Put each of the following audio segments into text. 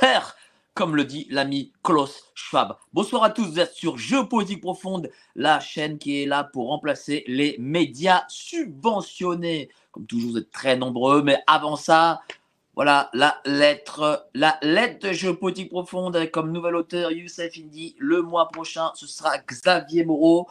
Peur, comme le dit l'ami Klaus Schwab. Bonsoir à tous, vous êtes sur Géopolitique Profonde, la chaîne qui est là pour remplacer les médias subventionnés. Comme toujours, vous êtes très nombreux, mais avant ça, voilà la lettre, la lettre de Géopolitique Profonde avec comme nouvel auteur Youssef Indy. Le mois prochain, ce sera Xavier Moreau.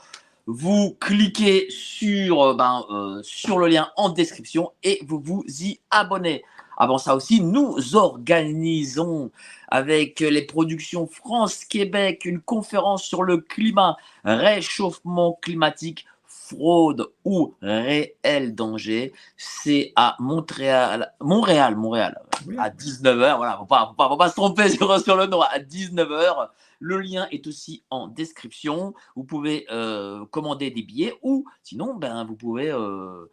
Vous cliquez sur, ben, euh, sur le lien en description et vous vous y abonnez. Avant ça aussi, nous organisons avec les productions France-Québec une conférence sur le climat, réchauffement climatique, fraude ou réel danger. C'est à Montréal, Montréal, Montréal, à 19h. Voilà, faut pas, faut pas, faut pas se tromper sur, sur le nom. À 19h. Le lien est aussi en description. Vous pouvez euh, commander des billets ou sinon, ben, vous pouvez, euh,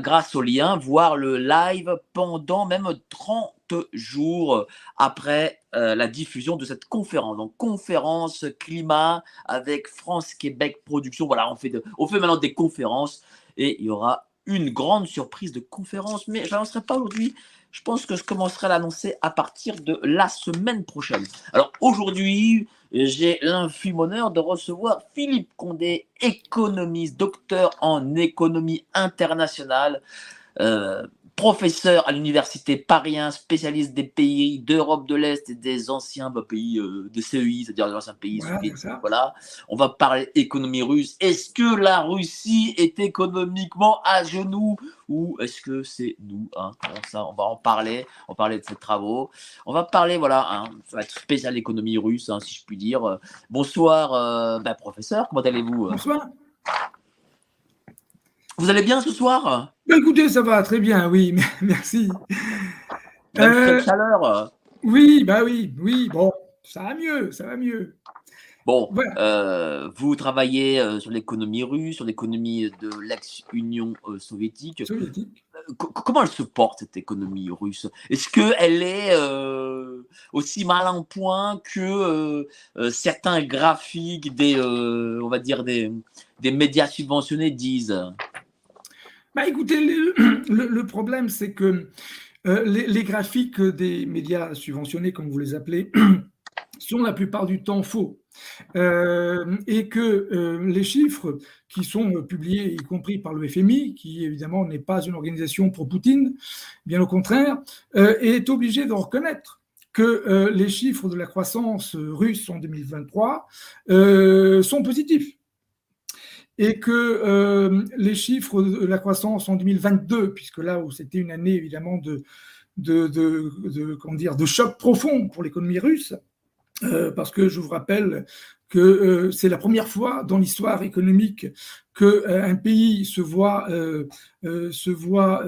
grâce au lien, voir le live pendant même 30 jours après euh, la diffusion de cette conférence. Donc, conférence climat avec France-Québec Production. Voilà, on fait, de- maintenant des conférences et il y aura une grande surprise de conférence, mais je n'annoncerai pas aujourd'hui. Je pense que je commencerai à l'annoncer à partir de la semaine prochaine. Alors aujourd'hui, j'ai l'infime honneur de recevoir Philippe Condé, économiste, docteur en économie internationale, euh, professeur à l'université Paris 1, spécialiste des pays d'Europe de l'Est et des anciens bah, pays euh, de CEI, c'est-à-dire les anciens pays Voilà, soviétiques. On va parler économie russe. Est-ce que la Russie est économiquement à genoux ou est-ce que c'est nous hein? Bon, ça, On va en parler. On va parler de ces travaux. On va parler, voilà, hein, ça va être spécial économie russe, hein, si je puis dire. Bonsoir, euh, bah, professeur. Comment allez-vous? Bonsoir. Vous allez bien ce soir? Ben, écoutez, ça va très bien, oui, merci. Même Euh, chaleur Oui, bah oui, oui, bon, ça va mieux, ça va mieux. Bon, Voilà. euh, vous travaillez euh, sur l'économie russe, sur l'économie de l'ex-Union soviétique. Soviétique. Co- comment elle se porte cette économie russe? Est-ce qu'elle est euh, aussi mal en point que euh, certains graphiques des, on va dire des, des médias subventionnés disent? Bah écoutez, le, problème, c'est que euh, les, graphiques des médias subventionnés, comme vous les appelez, sont la plupart du temps faux. Euh, et que euh, les chiffres qui sont publiés, y compris par le FMI, qui évidemment n'est pas une organisation pro-Poutine, bien au contraire, est obligé de reconnaître que les chiffres de la croissance russe en 2023 euh, sont positifs et que euh, les chiffres de la croissance en 2022, puisque là où c'était une année évidemment de, de, de, de, comment dire, de choc profond pour l'économie russe, euh, parce que je vous rappelle que euh, c'est la première fois dans l'histoire économique que euh, pays se voit se voit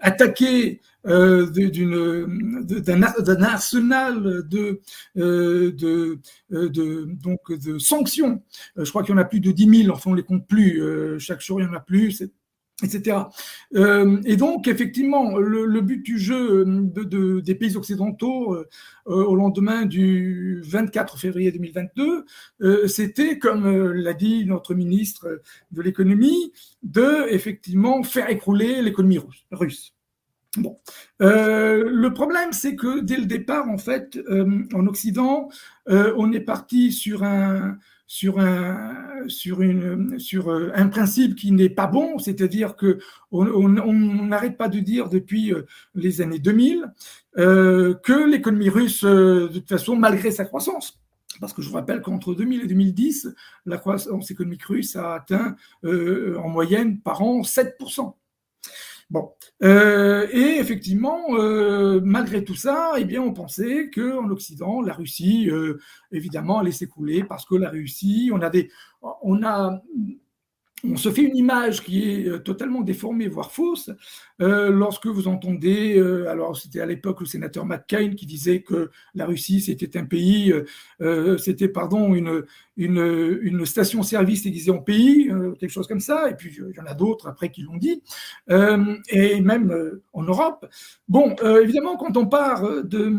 attaqué d'un ar- d'un arsenal de de, de donc de sanctions. Je crois qu'il y en a plus de 10 000, enfin on les compte plus. chaque jour il y en a plus. Etc. Euh, et donc, effectivement, le, but du jeu de- des pays occidentaux euh, euh, au lendemain du 24 février 2022, euh, c'était, comme euh, l'a dit notre ministre de l'économie, de effectivement faire écrouler l'économie russe. Bon, Euh, le problème, c'est que dès le départ, en fait, euh, en Occident, euh, on est parti sur un sur un sur euh, un principe qui n'est pas bon, c'est-à-dire que on n'arrête pas de dire depuis euh, les années 2000 euh, que l'économie russe, de toute façon, malgré sa croissance, parce que je vous rappelle qu'entre 2000 et 2010, la croissance économique russe a atteint en moyenne par an 7%. Bon, euh, et effectivement, euh, malgré tout ça, eh bien, on pensait que en Occident, la Russie, euh, évidemment, allait s'écouler parce que la Russie, on a des, on a on se fait une image qui est euh, totalement déformée, voire fausse, euh, lorsque vous entendez, euh, alors c'était à l'époque le sénateur McCain qui disait que la Russie c'était un pays, c'était pardon une, station-service déguisée en pays, quelque chose comme ça, et puis il y en a d'autres après qui l'ont dit, et même en Europe. Bon, évidemment, quand on part de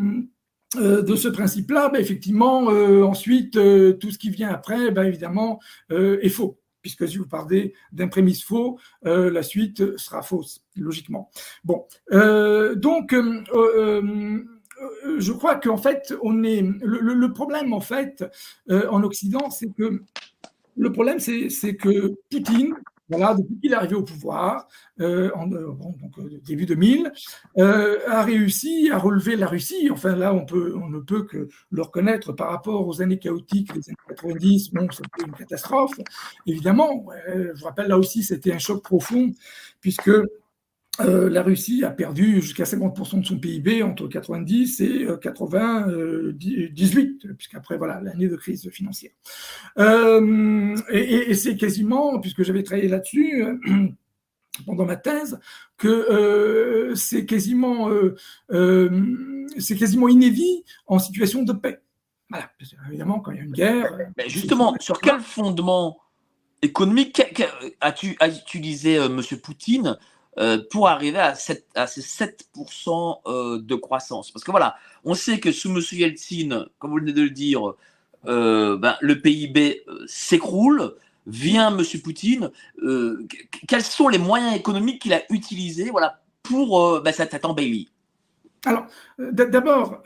de ce principe-là, ben, effectivement, ensuite, tout ce qui vient après, ben, évidemment, est faux puisque si vous parlez d'un prémisse faux, euh, la suite sera fausse, logiquement. Bon, euh, donc, euh, je crois qu'en fait, on est le, problème en fait en Occident, c'est que le problème, c'est que Poutine voilà, depuis est arrivé au pouvoir, euh, en euh, euh, début 2000, a réussi à relever la Russie. Enfin, là, on, peut, ne peut que le reconnaître par rapport aux années chaotiques des années 90. Bon, c'était une catastrophe, évidemment. je vous rappelle, là aussi, c'était un choc profond, puisque euh, la Russie a perdu jusqu'à 50% de son PIB entre 90 et 98, euh, puisqu'après, voilà, l'année de crise financière. Euh, et, c'est quasiment, puisque j'avais travaillé là-dessus pendant ma thèse, que c'est quasiment, c'est quasiment inédit en situation de paix. Voilà, évidemment, quand il y a une guerre. Mais justement, sur quel fondement économique as-tu utilisé M. Poutine euh, pour arriver à, ces 7% euh, de croissance. Parce que voilà, on sait que sous M. Yeltsin, comme vous venez de le dire, euh, ben, le PIB s'écroule. Vient M. Poutine. quels sont les moyens économiques qu'il a utilisés voilà, pour ben, cet, embelli Alors, d'abord,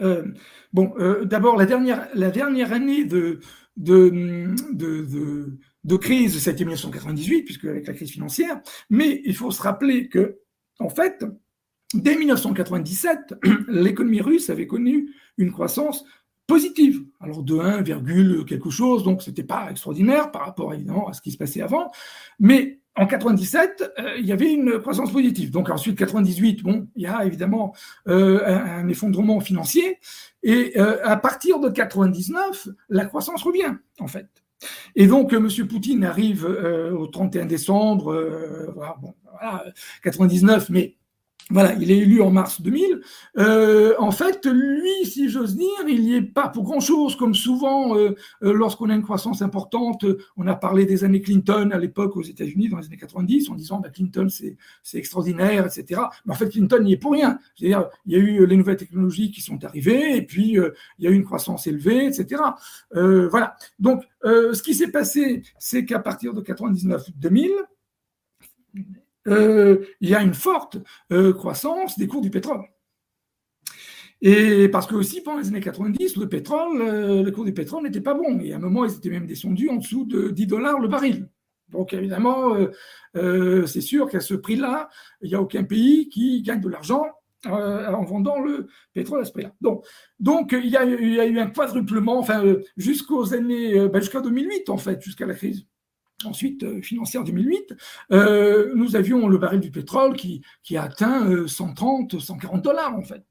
bon, la dernière, la dernière année de, de de crise, c'était 1998, puisque avec la crise financière, mais il faut se rappeler que, en fait, dès 1997, l'économie russe avait connu une croissance positive, alors de 1, quelque chose, donc c'était pas extraordinaire par rapport évidemment à ce qui se passait avant, mais en 97, euh, il y avait une croissance positive. Donc ensuite 98, bon, il y a évidemment euh, un, effondrement financier, et euh, à partir de 99, la croissance revient en fait. Et donc, M. Poutine arrive euh, au 31 décembre, euh, voilà, bon, voilà, 99, mais voilà, il est élu en mars 2000. Euh, en fait, lui, si j'ose dire, il n'y est pas pour grand-chose, comme souvent euh, euh, lorsqu'on a une croissance importante. On a parlé des années Clinton à l'époque aux États-Unis, dans les années 90, en disant bah, Clinton, c'est extraordinaire, etc. Mais en fait, Clinton n'y est pour rien. C'est-à-dire, il y a eu les nouvelles technologies qui sont arrivées, et puis il y a eu une croissance élevée, etc. voilà. Donc, ce qui s'est passé, c'est qu'à partir de 99-2000, euh, il y a une forte euh, croissance des cours du pétrole. Et parce que aussi, pendant les années 90, le pétrole, euh, le cours du pétrole n'était pas bon. Et à un moment, ils étaient même descendus en dessous de 10 dollars le baril. Donc évidemment, c'est sûr qu'à ce prix-là, il n'y a aucun pays qui gagne de l'argent en vendant le pétrole à ce prix-là. Donc, donc il, y a, eu un quadruplement, enfin, jusqu'aux années, ben, jusqu'à 2008 en fait, jusqu'à la crise ensuite euh, financière 2008, euh, nous avions le baril du pétrole qui, qui a atteint 130, euh, 140 dollars en fait.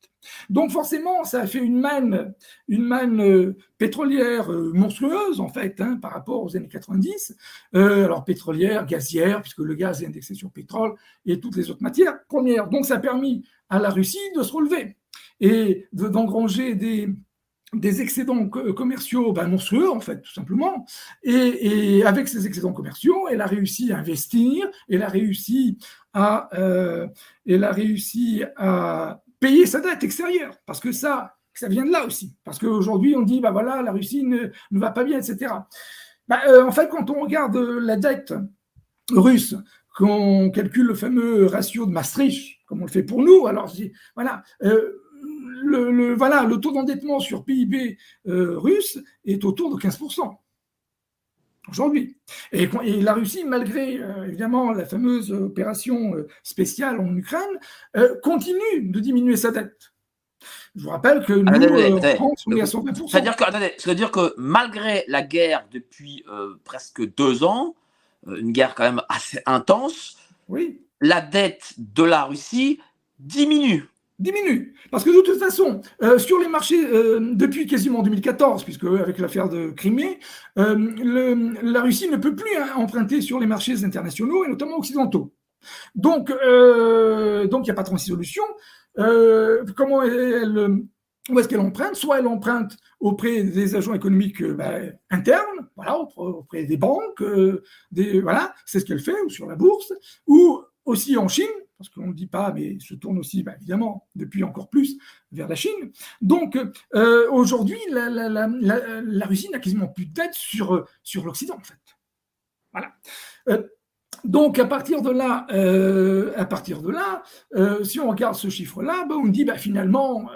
Donc forcément, ça a fait une manne, une manne pétrolière monstrueuse en fait hein, par rapport aux années 90. alors pétrolière, gazière, puisque le gaz est indexé sur pétrole et toutes les autres matières premières. Donc ça a permis à la Russie de se relever et d'engranger des, des excédents commerciaux ben, monstrueux, en fait, tout simplement. Et, avec ces excédents commerciaux, elle a réussi à investir, elle a réussi à, euh, elle a réussi à payer sa dette extérieure, parce que ça, ça vient de là aussi. Parce qu'aujourd'hui, on dit, bah voilà, la Russie ne, ne va pas bien, etc. Bah, euh, en fait, quand on regarde la dette russe, qu'on calcule le fameux ratio de Maastricht, comme on le fait pour nous, alors voilà, euh, le, voilà, le taux d'endettement sur PIB euh, russe est autour de 15% aujourd'hui. Et, la Russie, malgré euh, évidemment la fameuse opération euh, spéciale en Ukraine, continue de diminuer sa dette. Je vous rappelle que nous, en France, on est à 120%. C'est-à-dire que, dire que malgré la guerre depuis presque deux ans, une guerre quand même assez intense, oui la dette de la Russie diminue diminue. Parce que de toute façon, euh, sur les marchés, euh, depuis quasiment 2014, puisque avec l'affaire de Crimée, euh, la Russie ne peut plus emprunter sur les marchés internationaux et notamment occidentaux. Donc, il n'y a pas 36 solutions. comment où est-ce qu'elle emprunte? Soit elle emprunte auprès des agents économiques ben, internes, voilà, auprès des banques, voilà, c'est ce qu'elle fait, ou sur la bourse, ou aussi en Chine, parce qu'on ne dit pas, mais se tourne aussi, bah, évidemment, depuis encore plus, vers la Chine. Donc, euh, aujourd'hui, la, Russie n'a quasiment plus de dette sur, sur l'Occident, en fait. Voilà. Euh, donc, à partir de là, euh, à partir de là si on regarde ce chiffre-là, bah, on dit bah, finalement,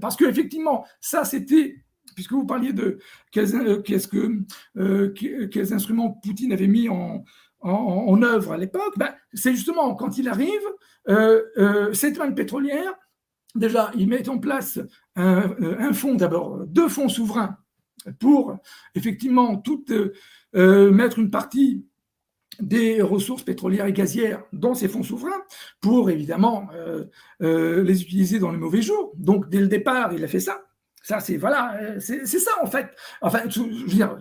parce qu'effectivement, ça, c'était puisque vous parliez de que, quels instruments Poutine avait mis en, en, œuvre à l'époque, ben, c'est justement quand il arrive, euh, euh, cette manne pétrolière, déjà, il met en place un, euh, fonds, d'abord deux fonds souverains pour effectivement tout, mettre une partie des ressources pétrolières et gazières dans ces fonds souverains pour évidemment les utiliser dans les mauvais jours. Donc dès le départ, il a fait ça. Ça, c'est voilà, c'est ça en fait. Enfin, je veux dire,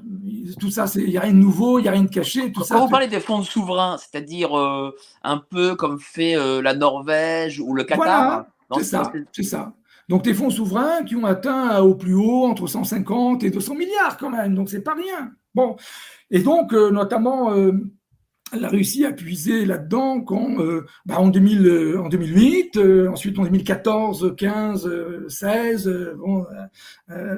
tout ça, il n'y a rien de nouveau, il n'y a rien de caché. Tout Quand ça, vous parlez des fonds souverains, c'est-à-dire euh, un peu comme fait euh, la Norvège ou le Qatar. Voilà, c'est ça, c'est ça. Donc des fonds souverains qui ont atteint au plus haut entre 150 et 200 milliards quand même, donc c'est pas rien. Bon, et donc euh, notamment la Russie a puisé là-dedans quand, euh, bah en, 2000, euh, en 2008, euh, ensuite en 2014, 15, 16, bon,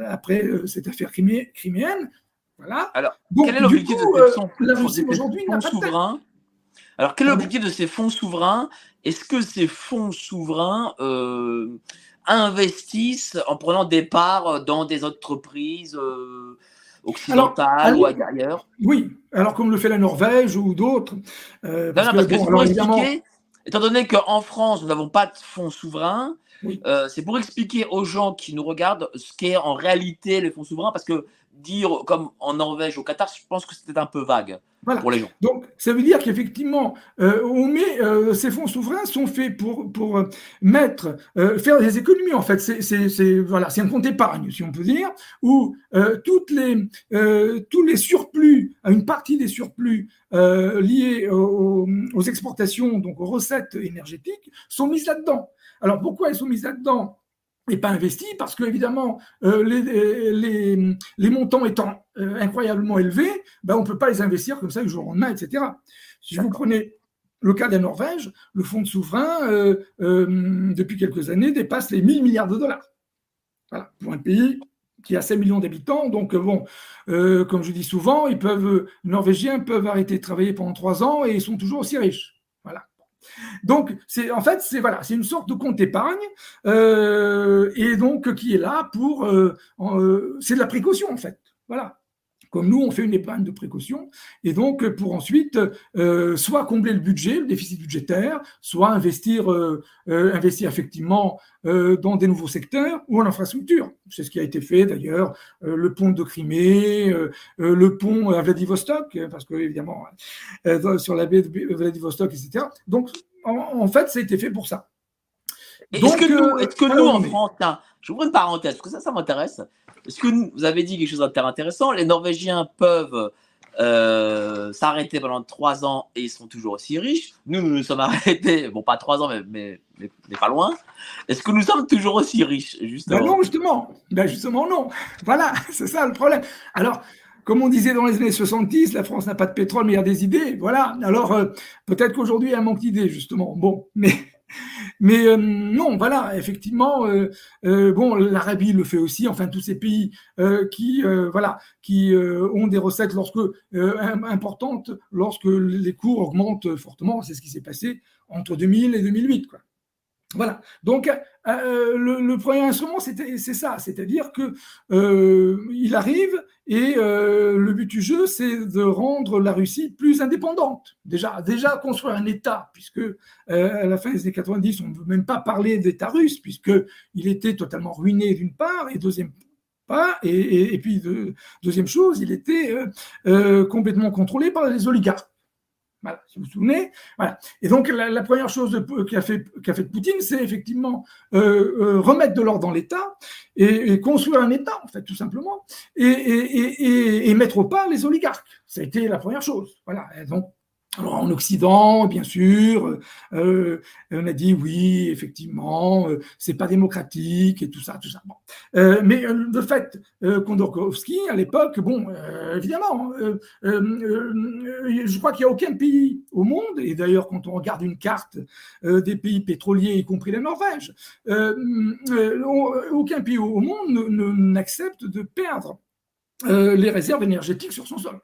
après cette affaire criméenne. Voilà. Alors, quel est l'objectif de ces fonds, souverains Alors, quel est l'objectif de ces fonds souverains? Est-ce que ces fonds souverains investissent en prenant des parts dans des entreprises occidentale ou ailleurs? Oui, alors comme le fait la Norvège ou d'autres. Euh, parce, que, pour expliquer, étant donné qu'en France, nous n'avons pas de fonds souverains, euh, c'est pour expliquer aux gens qui nous regardent ce qu'est en réalité les fonds souverains, parce que dire comme en Norvège, au Qatar, je pense que c'était un peu vague pour les gens. Donc, ça veut dire qu'effectivement, euh, on met, euh, ces fonds souverains sont faits pour, pour euh, mettre, faire des économies, en fait. C'est voilà, un compte épargne, si on peut dire, où toutes les, tous les surplus, une partie des surplus liés aux, aux exportations, donc aux recettes énergétiques, sont mises là-dedans. Alors, pourquoi elles sont mises là-dedans? Et pas investi parce que évidemment euh, les, les, les, montants étant euh, incroyablement élevés, ben, on ne peut pas les investir comme ça du jour au lendemain, etc. Si vous prenez le cas de la Norvège, le fonds de souverain, euh, depuis quelques années, dépasse les 1000 milliards de dollars. Voilà, pour un pays qui a 5 millions d'habitants. Donc, bon, comme je dis souvent, ils peuvent, les Norvégiens peuvent arrêter de travailler pendant trois ans et ils sont toujours aussi riches. Donc, c'est en fait, c'est voilà, c'est une sorte de compte épargne euh, et donc qui est là pour, euh, euh, c'est de la précaution en fait. Voilà. Comme nous, on fait une épargne de précaution, et donc pour ensuite soit combler le budget, le déficit budgétaire, soit investir, investir effectivement dans des nouveaux secteurs ou en infrastructure. C'est ce qui a été fait d'ailleurs, le pont de Crimée, le pont à Vladivostok, parce que évidemment sur la baie de Vladivostok, etc. Donc en, fait, ça a été fait pour ça. Est-ce que nous, est que nous en France, j'ouvre une parenthèse, parce que ça, ça m'intéresse. Est-ce que vous avez dit quelque chose d'intéressant? Les Norvégiens peuvent euh, s'arrêter pendant trois ans et ils sont toujours aussi riches. Nous, nous nous sommes arrêtés, bon, pas trois ans, mais, mais, pas loin. Est-ce que nous sommes toujours aussi riches, justement? Ben Non, justement. Ben justement, non. Voilà, c'est ça le problème. Alors, comme on disait dans les années 70, la France n'a pas de pétrole, mais il y a des idées. Voilà. Alors, euh, peut-être qu'aujourd'hui, il y a un manque d'idées, justement. Bon, mais, mais euh, non, voilà, effectivement, euh, bon, l'Arabie le fait aussi. Enfin, tous ces pays qui, voilà, qui ont des recettes lorsque importantes lorsque les cours augmentent fortement. C'est ce qui s'est passé entre 2000 et 2008, quoi. Voilà. Donc, euh, le, premier instrument, c'est ça, c'est-à-dire que euh, il arrive et euh, le but du jeu, c'est de rendre la Russie plus indépendante. Déjà, déjà construire un État, puisque à la fin des années 90, on ne veut même pas parler d'État russe, puisque il était totalement ruiné d'une part, et deuxième part, et, et, puis deuxième chose, il était complètement contrôlé par les oligarques. Voilà, si vous vous souvenez. Voilà. Et donc, la, première chose qu'a fait, fait Poutine, c'est effectivement euh, euh, remettre de l'ordre dans l'État et, construire un État, en fait, tout simplement, et, et, et, mettre au pas les oligarques. Ça a été la première chose. Voilà. Alors en Occident, bien sûr, euh, on a dit oui, effectivement, euh, c'est pas démocratique et tout ça, tout ça. Bon. Euh, mais le fait, Kondorkovsky, à l'époque, bon, évidemment, je crois qu'il n'y a aucun pays au monde, et d'ailleurs quand on regarde une carte des pays pétroliers, y compris la Norvège, aucun pays au monde n'accepte de perdre les réserves énergétiques sur son sol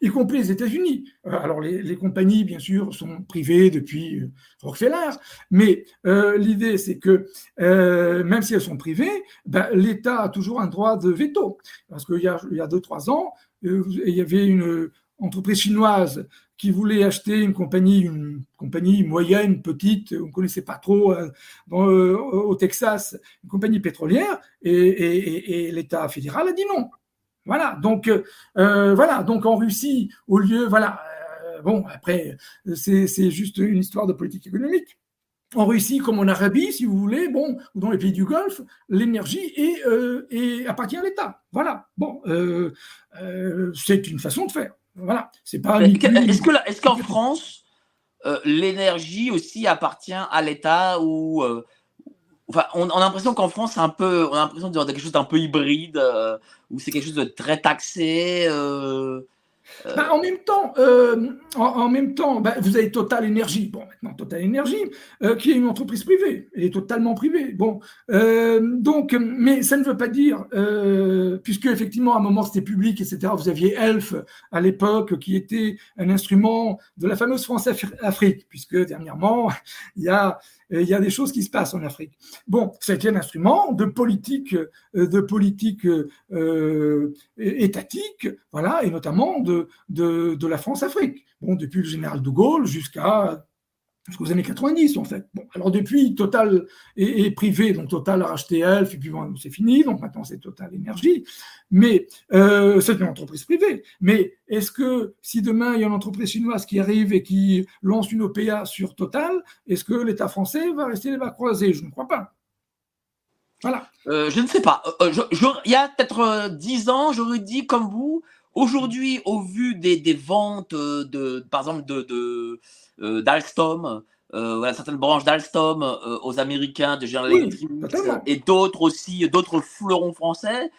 y compris les États-Unis. Euh, alors les, compagnies, bien sûr, sont privées depuis euh, Rockefeller, mais euh, l'idée, c'est que même si elles sont privées, ben, l'État a toujours un droit de veto. Parce qu'il y a, il y a deux, trois ans, il y avait une entreprise chinoise qui voulait acheter une compagnie, une compagnie moyenne, petite, on ne connaissait pas trop, au Texas, une compagnie pétrolière, et l'État fédéral a dit non. Voilà, donc euh, voilà, donc en Russie, au lieu, voilà, euh, bon, après, c'est juste une histoire de politique économique. En Russie, comme en Arabie, si vous voulez, bon, ou dans les pays du Golfe, l'énergie est, euh, appartient à l'État. Voilà. Bon, c'est une façon de faire. Voilà. C'est pas. Est-ce que est-ce qu'en France, l'énergie aussi appartient à l'État ou Enfin, on, a l'impression qu'en France, un peu, on a l'impression de quelque chose d'un peu hybride, euh, où c'est quelque chose de très taxé. Euh, euh. Bah, en même temps, en, même temps bah, vous avez Total Energy. Bon, maintenant, Total Energy, qui est une entreprise privée. Elle est totalement privée. Bon, donc, mais ça ne veut pas dire, puisque effectivement, à un moment, c'était public, etc. Vous aviez Elf à l'époque, qui était un instrument de la fameuse France-Afrique, puisque dernièrement, il y a il y a des choses qui se passent en Afrique. Bon, c'était un instrument de politique, de politique étatique, voilà, et notamment de de, la France-Afrique. Bon, depuis le général de Gaulle jusqu'à jusqu'aux années 90 en fait. Bon, alors depuis, Total est, privé, donc Total a racheté Elf, et puis bon, c'est fini, donc maintenant c'est Total Énergie. Mais euh, c'est une entreprise privée. Mais est-ce que si demain il y a une entreprise chinoise qui arrive et qui lance une OPA sur Total, est-ce que l'État français va rester les bras croisés? Je ne crois pas. Voilà. Euh, je ne sais pas. Euh, il y a peut-être dix ans, j'aurais dit comme vous, Aujourd'hui, au vu des, des, ventes euh, de, par exemple, de, de euh, d'Alstom, euh, voilà, certaines branches d'Alstom euh, aux Américains, de General Electric et d'autres aussi, d'autres fleurons français,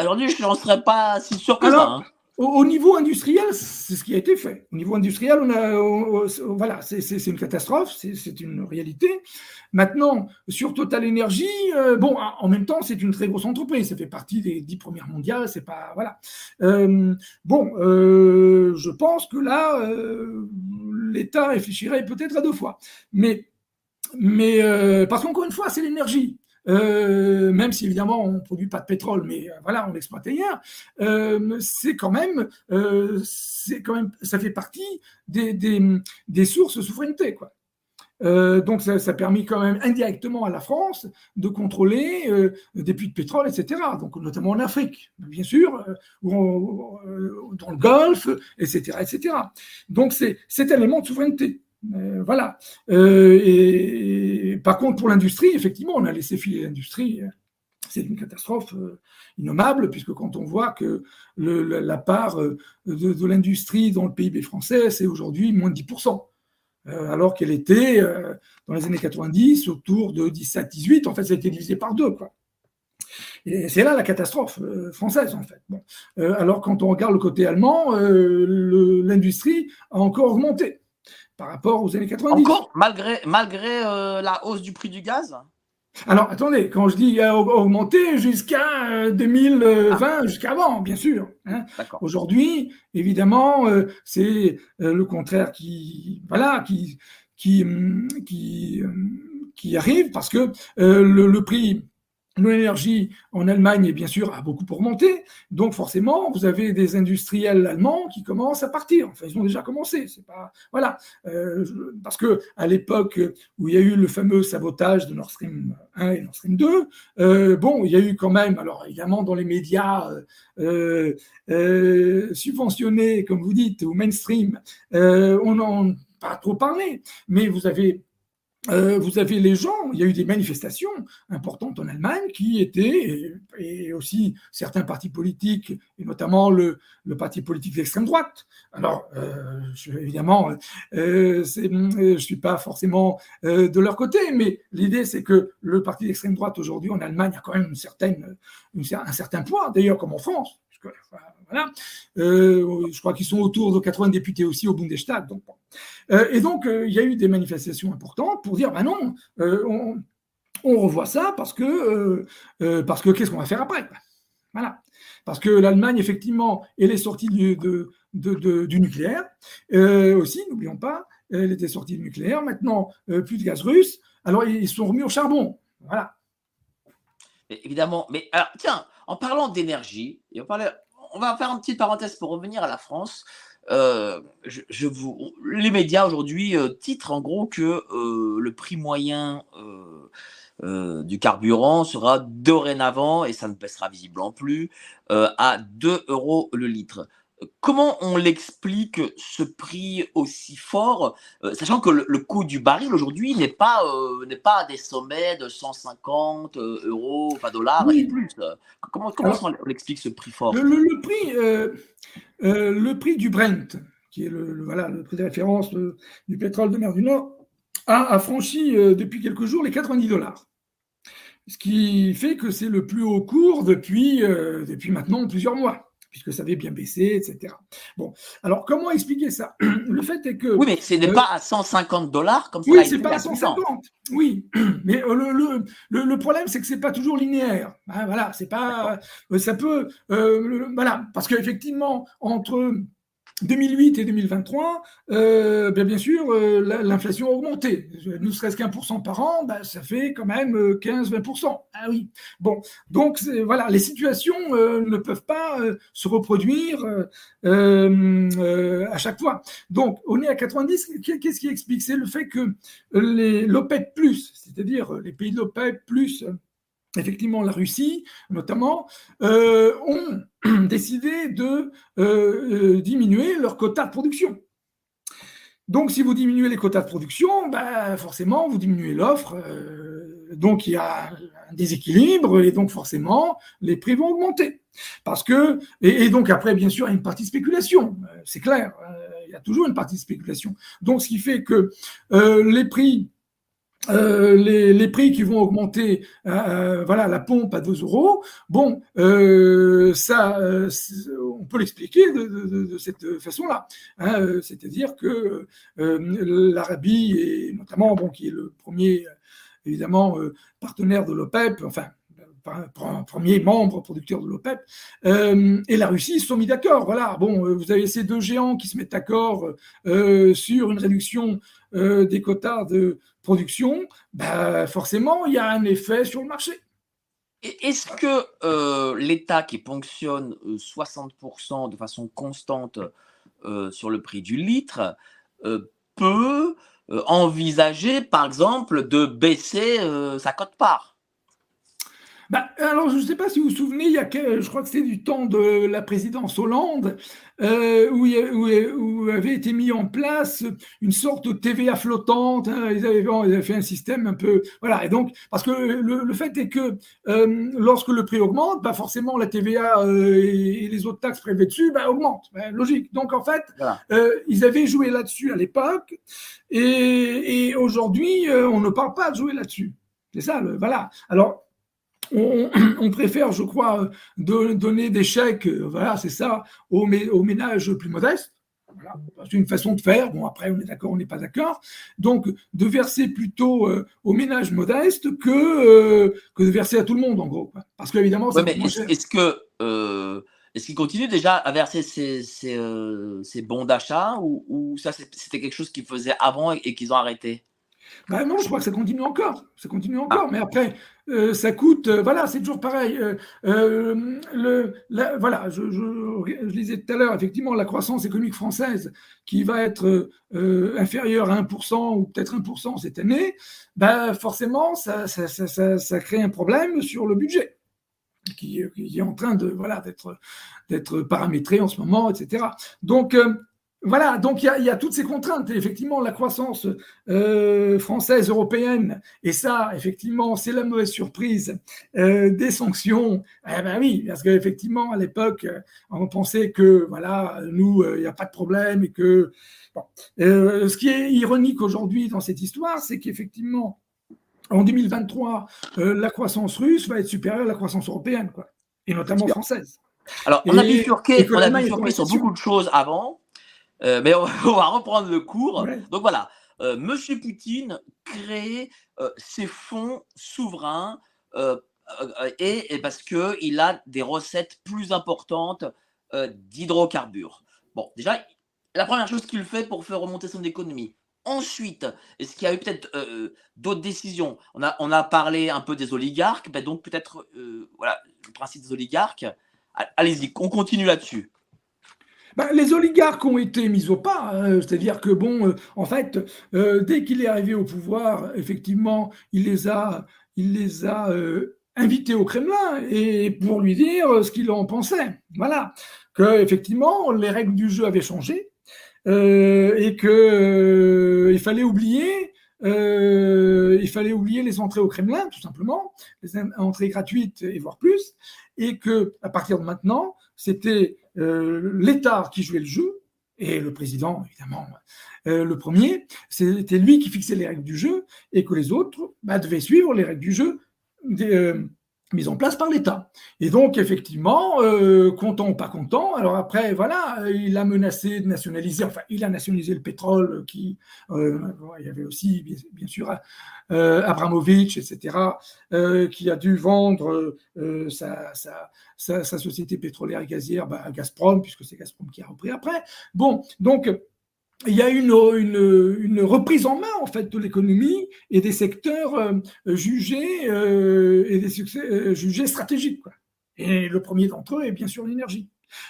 aujourd'hui, je n'en serais pas si sûr que ça. Hein. Au, niveau industriel, c'est ce qui a été fait. Au niveau industriel, on a, voilà, c'est une catastrophe, c'est une réalité. Maintenant, sur Total Energy, euh, bon, en même temps, c'est une très grosse entreprise. Ça fait partie des dix premières mondiales. C'est pas, voilà. Euh, bon, euh, je pense que là, l'État réfléchirait peut-être à deux fois. Mais, mais parce qu'encore une fois, c'est l'énergie. Euh, même si évidemment on ne produit pas de pétrole, mais euh, voilà, on l'exploite ailleurs, euh, c'est quand même, quand même, ça fait partie des, des, des sources de souveraineté, quoi. donc ça, ça, a permis quand même indirectement à la France de contrôler des puits de pétrole, etc. Donc notamment en Afrique, bien sûr, ou dans le Golfe, etc., etc. Donc c'est cet élément de souveraineté. Voilà. Et, par contre, pour l'industrie, effectivement, on a laissé filer l'industrie. C'est une catastrophe euh, innommable, puisque quand on voit que la part de, l'industrie dans le PIB français, c'est aujourd'hui moins de 10%, alors qu'elle était dans les années 90 autour de 17-18, en fait, ça a été divisé par deux. Et c'est là la catastrophe française, en fait. Alors, quand on regarde le côté allemand, l'industrie a encore augmenté par rapport aux années 90. Encore Malgré, malgré euh, la hausse du prix du gaz? Alors, attendez, quand je dis augmenter jusqu'à 2020, euh, ah. jusqu'avant, bien sûr. Hein. Aujourd'hui, évidemment, euh, c'est le contraire qui, voilà, qui, qui, qui, qui arrive parce que le, le, prix l'énergie en Allemagne, bien sûr, a beaucoup augmenté. Donc, forcément, vous avez des industriels allemands qui commencent à partir. Enfin, ils ont déjà commencé. C'est pas, voilà. Euh, parce que à l'époque où il y a eu le fameux sabotage de Nord Stream 1 et Nord Stream 2, euh, bon, il y a eu quand même, alors évidemment, dans les médias euh, subventionnés, comme vous dites, ou mainstream, on n'en pas trop parlé. Mais vous avez euh, vous avez les gens, il y a eu des manifestations importantes en Allemagne qui étaient, et, aussi certains partis politiques, et notamment le, parti politique d'extrême droite. Alors, euh, je, évidemment, euh, je ne suis pas forcément de leur côté, mais l'idée c'est que le parti d'extrême droite aujourd'hui en Allemagne a quand même un certain poids, d'ailleurs comme en France. Voilà. Euh, je crois qu'ils sont autour de 80 députés aussi au Bundestag. Donc, euh, et donc, euh, il y a eu des manifestations importantes pour dire, ben non, on, revoit ça parce que, parce que qu'est-ce qu'on va faire après? Voilà. Parce que l'Allemagne, effectivement, elle est sortie du, nucléaire aussi, n'oublions pas, elle était sortie du nucléaire. Maintenant, plus de gaz russe. Alors, ils sont remis au charbon. Voilà. Évidemment. Mais alors, tiens, en parlant d'énergie, on va faire une petite parenthèse pour revenir à la France. Euh, les médias aujourd'hui euh, titrent en gros que euh, le prix moyen du carburant sera dorénavant, et ça ne pèsera visiblement plus, à 2 euros le litre. Comment on l'explique ce prix aussi fort, euh, sachant que le, coût du baril aujourd'hui n'est pas, euh, n'est pas à des sommets de 150 euh, euros, pas dollars et plus. Comment, comment on explique ce prix fort? le, prix, le prix du Brent, qui est le, voilà, le prix de référence du pétrole de mer du Nord, a, franchi depuis quelques jours les 90 dollars. Ce qui fait que c'est le plus haut cours depuis, depuis maintenant plusieurs mois puisque ça avait bien baissé, etc. Bon, alors comment expliquer ça? Le fait est que... Oui, mais ce n'est euh, pas à 150 dollars comme ça. Oui, c'est pas à 150. Oui, mais euh, le, le, le, problème, c'est que c'est pas toujours linéaire. Hein, voilà, c'est pas... Euh, ça peut... voilà, parce qu'effectivement, entre 2008 et 2023, euh, bien, bien, sûr, euh, l'inflation a augmenté. Ne serait-ce qu'un pour cent par an, bah, ça fait quand même 15-20%. Euh, ah oui. Bon, donc voilà, les situations ne peuvent pas se reproduire à chaque fois. Donc, on est à 90. Qu'est-ce qui explique? C'est le fait que l'OPEP+, c'est-à-dire les pays de l'OPEP+, effectivement la Russie notamment, euh, ont décidé de euh, euh, diminuer leur quota de production. Donc si vous diminuez les quotas de production, bah, forcément vous diminuez l'offre, donc il y a un déséquilibre et donc forcément les prix vont augmenter. Parce que, et, donc après bien sûr il y a une partie spéculation, c'est clair, il y a toujours une partie spéculation. Donc ce qui fait que les prix euh, les, prix qui vont augmenter, euh, euh voilà, la pompe à 2 euros. Bon, ça, on peut l'expliquer de, cette façon-là. Hein, C'est-à-dire que l'Arabie, et notamment, bon, qui est le premier, évidemment, partenaire de l'OPEP, enfin, premier membre producteur de l'OPEP, et la Russie se sont mis d'accord. Voilà, bon, vous avez ces deux géants qui se mettent d'accord sur une réduction des quotas de production, bah, forcément, il y a un effet sur le marché. Est-ce que euh, l'État qui ponctionne 60% euh, de façon constante sur le prix du litre peut envisager, par exemple, de baisser sa cote-part? Bah, alors, je ne sais pas si vous vous souvenez, il y a, je crois que c'était du temps de la présidence Hollande, euh, où, où, avait été mis en place une sorte de TVA flottante. Hein, ils, avaient, ils, avaient, fait un système un peu, voilà. Et donc, parce que le, le fait est que euh, lorsque le prix augmente, bah forcément la TVA euh, et, les autres taxes prélevées dessus bah, augmentent. Bah, logique. Donc en fait, ils avaient joué là-dessus à l'époque, et, et aujourd'hui, on ne parle pas de jouer là-dessus. C'est ça, le, voilà. Alors on, préfère, je crois, de, donner des chèques, euh, voilà, c'est ça, aux, ménages plus modestes. c'est une façon de faire. Bon, après, on est d'accord, on n'est pas d'accord. Donc, de verser plutôt euh, aux ménages modestes que, euh, que de verser à tout le monde, en gros. Parce qu'évidemment, ouais, est-ce que est-ce qu'ils continuent déjà à verser ces, ces, bons d'achat ou, ça c'était quelque chose qu'ils faisaient avant et qu'ils ont arrêté? Ben non, je crois que ça continue encore. Ça continue encore. Ah. Mais après, euh, ça coûte. Euh, voilà, c'est toujours pareil. Euh, le, voilà, je, je, disais tout à l'heure, effectivement, la croissance économique française qui va être inférieure à 1% ou peut-être 1% cette année, ben forcément, ça, ça, ça, ça, crée un problème sur le budget. Qui, qui est en train de voilà d'être d'être paramétré en ce moment, etc. Donc voilà, donc il y, a, toutes ces contraintes. Et effectivement, la croissance euh, française, européenne, et ça, effectivement, c'est la mauvaise surprise euh, des sanctions. Eh ben oui, parce qu'effectivement, à l'époque, on pensait que, voilà, nous, euh, il n'y a pas de problème et que. ce qui est ironique aujourd'hui dans cette histoire, c'est qu'effectivement, en 2023, la croissance russe va être supérieure à la croissance européenne, quoi, et notamment française. Alors, on a bifurqué, on a sur beaucoup de choses avant. Euh, mais on, va reprendre le cours. Donc voilà, euh, Monsieur Poutine crée euh, ses fonds souverains et, parce qu'il a des recettes plus importantes d'hydrocarbures. Bon, déjà, la première chose qu'il fait pour faire remonter son économie. Ensuite, est-ce qu'il y a eu peut-être d'autres décisions? On a, on a parlé un peu des oligarques, ben donc peut-être voilà, le principe des oligarques. Allez-y, on continue là-dessus. Bah, les oligarques ont été mis au pas, hein. c'est-à-dire que bon, euh, en fait, euh, dès qu'il est arrivé au pouvoir, effectivement, il les a, euh, invités au Kremlin et pour lui dire ce qu'il en pensait. Voilà, que effectivement, les règles du jeu avaient changé et que il fallait oublier. les entrées au Kremlin, tout simplement, les entrées gratuites et voire plus, et que à partir de maintenant, c'était l'État qui jouait le jeu, et le président, évidemment, euh, le premier, c'était lui qui fixait les règles du jeu, et que les autres bah, devaient suivre les règles du jeu euh, mises en place par l'État. Et donc, effectivement, content ou pas content, alors après, voilà, il a menacé de nationaliser, enfin, il a nationalisé le pétrole, qui, il y avait aussi, bien, sûr, Abramovich, etc., qui a dû vendre sa, sa, société pétrolière et gazière bah, à Gazprom, puisque c'est Gazprom qui a repris après. Bon, donc il y a une, une, reprise en main en fait de l'économie et des secteurs euh, jugés euh, et des succès, euh, jugés stratégiques. Quoi. Et le premier d'entre eux est bien sûr l'énergie.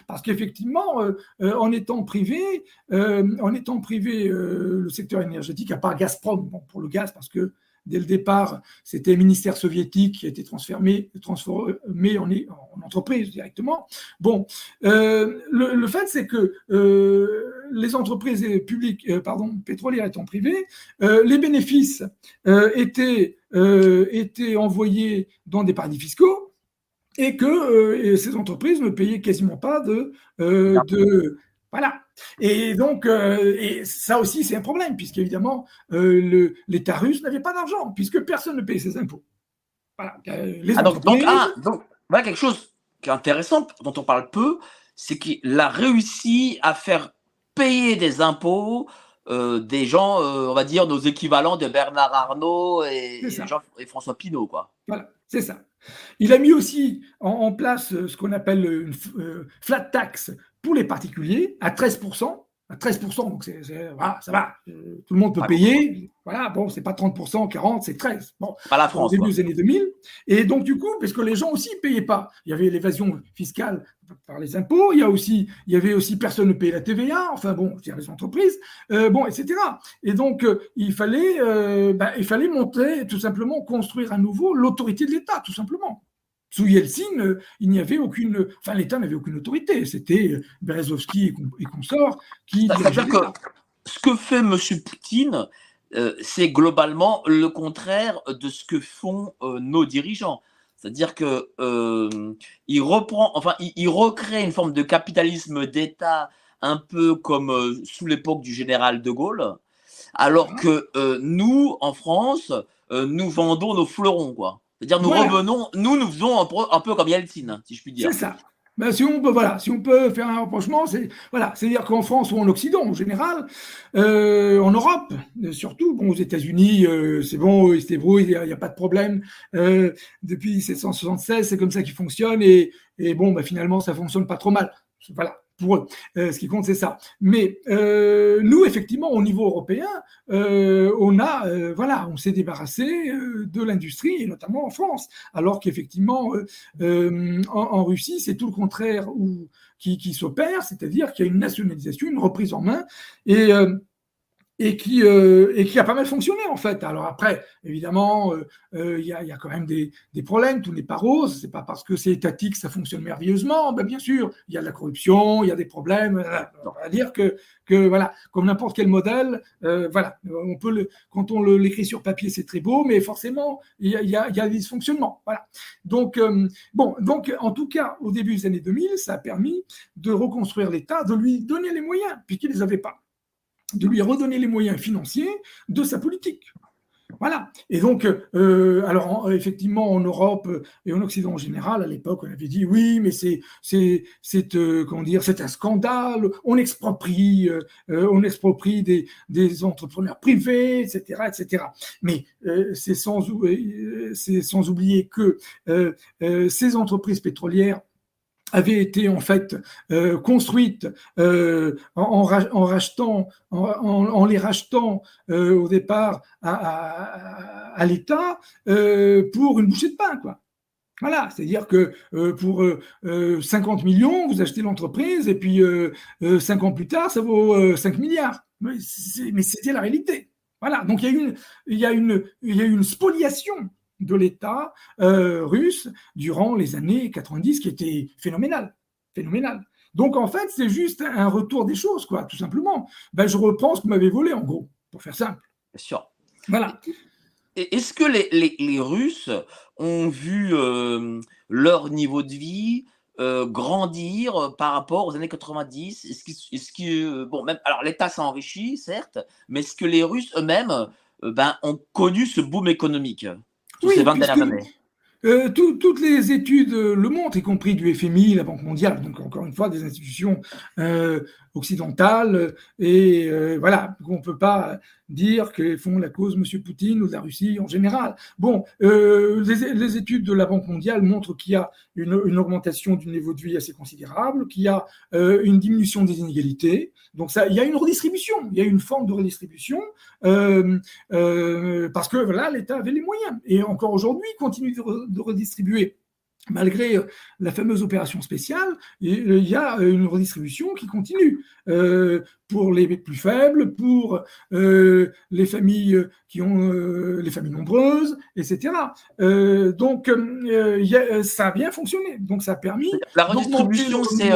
Parce qu'effectivement, en étant privé, en étant privé, le secteur énergétique, à part Gazprom, bon, pour le gaz, parce que dès le départ, c'était le ministère soviétique qui a été transformé, en, en entreprise directement. Bon, euh, le, fait, c'est que euh, les entreprises publiques, euh, pardon, pétrolières étant privées, les bénéfices étaient, envoyés dans des paradis fiscaux et que ces entreprises ne payaient quasiment pas de voilà. Et donc, euh, et ça aussi, c'est un problème, puisqu'évidemment, euh, l'État russe n'avait pas d'argent, puisque personne ne payait ses impôts. Voilà. Euh, les ah, donc, donc, ah, donc, voilà quelque chose qui est intéressant, dont on parle peu, c'est qu'il a réussi à faire payer des impôts des gens, on va dire, nos équivalents de Bernard Arnault et, et, François Pinault. Quoi. Voilà, c'est ça. Il a mis aussi en, place ce qu'on appelle une flat tax pour les particuliers à 13%. À 13%, donc c'est, voilà, ça va. Euh, tout le monde peut payer. Voilà, bon, c'est pas 30%, 40%, c'est 13%. Bon, pas la France. Au début des années 2000. Et donc, du coup, parce que les gens aussi ne payaient pas. Il y avait l'évasion fiscale par les impôts, il y, a aussi, il y avait aussi personne ne payait la TVA, enfin bon, c'est les entreprises, euh, bon, etc. Et donc, euh, il, fallait, bah, il fallait monter, tout simplement, construire à nouveau l'autorité de l'État, tout simplement. Sous Yeltsin, euh, il n'y avait aucune, enfin l'État n'avait aucune autorité. C'était euh, Berezovski et, consorts qui. ce que fait M. Poutine, euh, c'est globalement le contraire de ce que font nos dirigeants. C'est-à-dire que il reprend, enfin, il, recrée une forme de capitalisme d'État un peu comme sous l'époque du général de Gaulle, alors que nous, en France, nous vendons nos fleurons, quoi. C'est-à-dire, nous revenons, nous, nous faisons un, peu comme Yeltsin, si je puis dire. C'est ça. Ben, si on peut, voilà, si on peut faire un rapprochement, c'est voilà, c'est-à-dire qu'en France ou en Occident en général, euh, en Europe surtout, bon, aux États-Unis, euh, c'est bon, ils se débrouillent, il n'y a, pas de problème. Euh, depuis 1776, c'est comme ça qu'ils fonctionnent et, et bon, ben, finalement, ça fonctionne pas trop mal. Voilà, pour eux. ce qui compte, c'est ça. Mais nous, effectivement, au niveau européen, on a, voilà, on s'est débarrassé de l'industrie, et notamment en France, alors qu'effectivement, en, en, Russie, c'est tout le contraire où, qui, qui s'opère, c'est-à-dire qu'il y a une nationalisation, une reprise en main, et et qui, euh, et qui a pas mal fonctionné en fait. Alors après, évidemment, euh, euh, il y, a, y, a, quand même des, des problèmes, tout n'est pas rose, c'est pas parce que c'est étatique que ça fonctionne merveilleusement, ben, bien sûr, il y a de la corruption, il y a des problèmes, on va dire que, que voilà, comme n'importe quel modèle, voilà, on peut le, quand on l'écrit sur papier, c'est très beau, mais forcément, il y a, y, a, y a, des dysfonctionnements, voilà. Donc, bon, donc en tout cas, au début des années 2000, ça a permis de reconstruire l'État, de lui donner les moyens, puisqu'il les avait pas de lui redonner les moyens financiers de sa politique. Voilà. Et donc, euh, alors effectivement, en Europe et en Occident en général, à l'époque, on avait dit oui, mais c'est c'est euh, comment dire, c'est un scandale. On exproprie, euh, on exproprie des, des entrepreneurs privés, etc., etc. Mais c'est sans c'est sans oublier que ces entreprises pétrolières avait été en fait euh, construite euh, en, rachetant, en, les rachetant euh, au départ à, l'État pour une bouchée de pain, quoi. Voilà, c'est-à-dire que pour 50 millions, vous achetez l'entreprise et puis 5 ans plus tard, ça vaut 5 milliards. Mais c'était la réalité. Voilà, donc il y a une, une, il y a une spoliation de l'État euh, russe durant les années 90 qui était phénoménal. Phénoménal. Donc en fait, c'est juste un retour des choses, quoi, tout simplement. Ben, je reprends ce que m'avait volé, en gros, pour faire simple. Bien sûr. Voilà. Est-ce que les, Russes ont vu euh, leur niveau de vie euh, grandir par rapport aux années 90 Est-ce que, bon, même, alors l'État s'est enrichi, certes, mais est-ce que les Russes eux-mêmes ben, ont connu ce boom économique? Oui, euh, toutes les études le montrent, y compris du FMI, la Banque mondiale, donc encore une fois des institutions euh, occidentales, et euh, voilà, on ne peut pas dire qu'elles font la cause M. Poutine ou de la Russie en général. Bon, euh, les, études de la Banque mondiale montrent qu'il y a une, augmentation du niveau de vie assez considérable, qu'il y a euh, une diminution des inégalités. Donc ça, il y a une redistribution, il y a une forme de redistribution parce que voilà, l'État avait les moyens et encore aujourd'hui continue de redistribuer malgré euh, la fameuse opération spéciale, il y a euh, une redistribution qui continue euh, pour les plus faibles, pour les familles qui ont les familles nombreuses, etc. donc ça a bien fonctionné. Donc ça a permis. La redistribution, c'est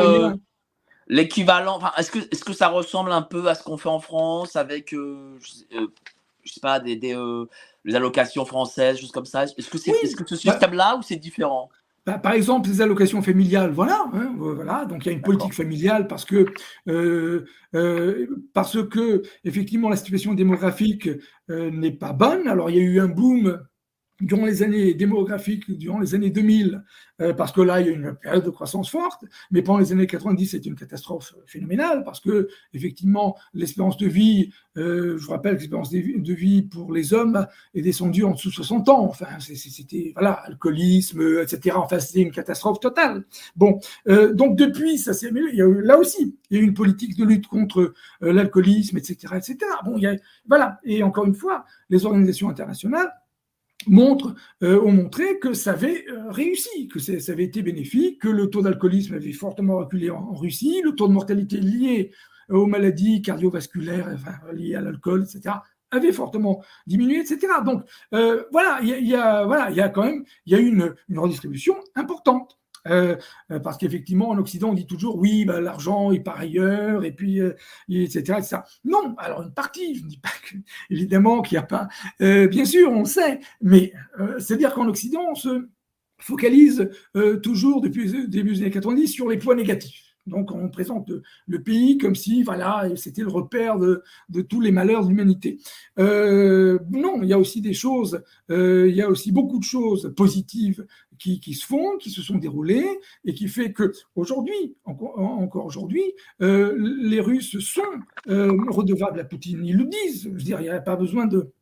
l'équivalent. est-ce que est-ce que ça ressemble un peu à ce qu'on fait en France avec je sais pas des, des les allocations françaises, choses comme ça? Est-ce que c'est ce bah système-là ou c'est différent? Bah, par exemple, les allocations familiales, voilà, hein, voilà. Donc il y a une politique familiale parce que euh, euh, parce que effectivement la situation démographique euh, n'est pas bonne. Alors il y a eu un boom durant les années démographiques, durant les années 2000, euh, parce que là, il y a une période de croissance forte, mais pendant les années 90, c'est une catastrophe phénoménale, parce que, effectivement, l'espérance de vie, euh, je vous rappelle l'espérance de vie pour les hommes est descendue en dessous de 60 ans. Enfin, c'était, voilà, alcoolisme, etc. Enfin, c'était une catastrophe totale. Bon, euh, donc depuis, ça s'est amélioré. Là aussi, il y a eu une politique de lutte contre l'alcoolisme, etc., etc. Bon, il y a, voilà. Et encore une fois, les organisations internationales montre, euh, ont montré que ça avait euh, réussi, que ça avait été bénéfique, que le taux d'alcoolisme avait fortement reculé en, Russie, le taux de mortalité lié aux maladies cardiovasculaires, liées à l'alcool, etc., avait fortement diminué, etc. Donc euh, voilà, il y, a, voilà, il y a quand même, il y a une, une redistribution importante. Euh, euh, parce qu'effectivement, en Occident, on dit toujours oui, bah, l'argent est par ailleurs, et puis, euh, etc., Non, alors une partie, je ne dis pas que, évidemment qu'il n'y a pas. bien sûr, on sait, mais c'est-à-dire qu'en Occident, on se focalise toujours depuis le début des années 90 sur les points négatifs. Donc on présente le pays comme si voilà c'était le repère de, tous les malheurs de l'humanité. Euh, non, il y a aussi des choses, euh, il y a aussi beaucoup de choses positives qui, se font, qui se sont déroulées et qui fait que aujourd'hui, encore, aujourd'hui, euh, les Russes sont redevables à Poutine. Ils le disent. Je veux dire, il n'y a pas besoin de,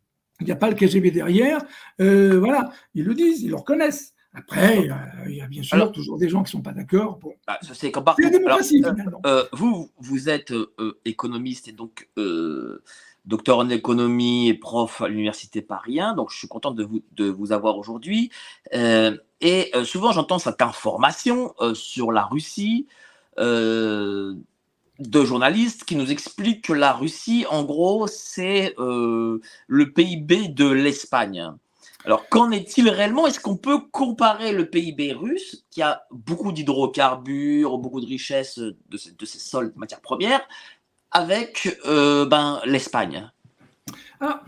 il n'y a pas le KGB derrière. voilà, ils le disent, ils le reconnaissent. Après, il y a bien sûr toujours des gens qui ne sont pas d'accord. Bon. Bah, c'est comme partout. La démocratie, finalement. vous, vous êtes économiste et donc docteur en économie et prof à l'université Paris 1, donc je suis content de vous, de vous avoir aujourd'hui. Euh, et euh, souvent j'entends cette information euh, sur la Russie de journalistes qui nous expliquent que la Russie, en gros, c'est le PIB de l'Espagne. Alors, qu'en est-il réellement? Est-ce qu'on peut comparer le PIB russe, qui a beaucoup d'hydrocarbures, beaucoup de richesses de, de ses sols de matières premières, avec euh, ben, l'Espagne? Ah,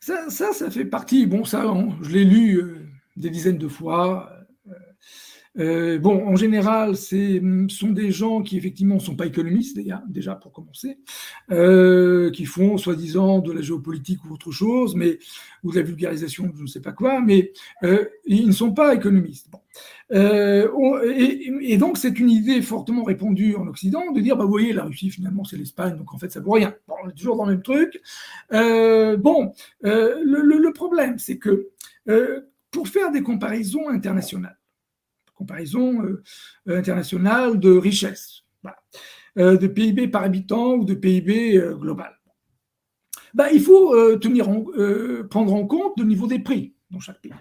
ça, ça, fait partie, bon, ça, je l'ai lu euh, des dizaines de fois, euh, bon, en général, ce sont des gens qui effectivement ne sont pas économistes, déjà, déjà pour commencer, euh, qui font soi-disant de la géopolitique ou autre chose, mais ou de la vulgarisation, je ne sais pas quoi, mais euh, ils ne sont pas économistes. Bon. Et, et, donc, c'est une idée fortement répandue en Occident de dire, bah, vous voyez, la Russie, finalement, c'est l'Espagne, donc en fait, ça vaut rien. Bon, on est toujours dans le même truc. bon, le, le, problème, c'est que pour faire des comparaisons internationales, comparaison euh, internationale de richesse, euh, de PIB par habitant ou de PIB euh, global. Bah, il faut tenir prendre en compte le niveau des prix dans chaque pays.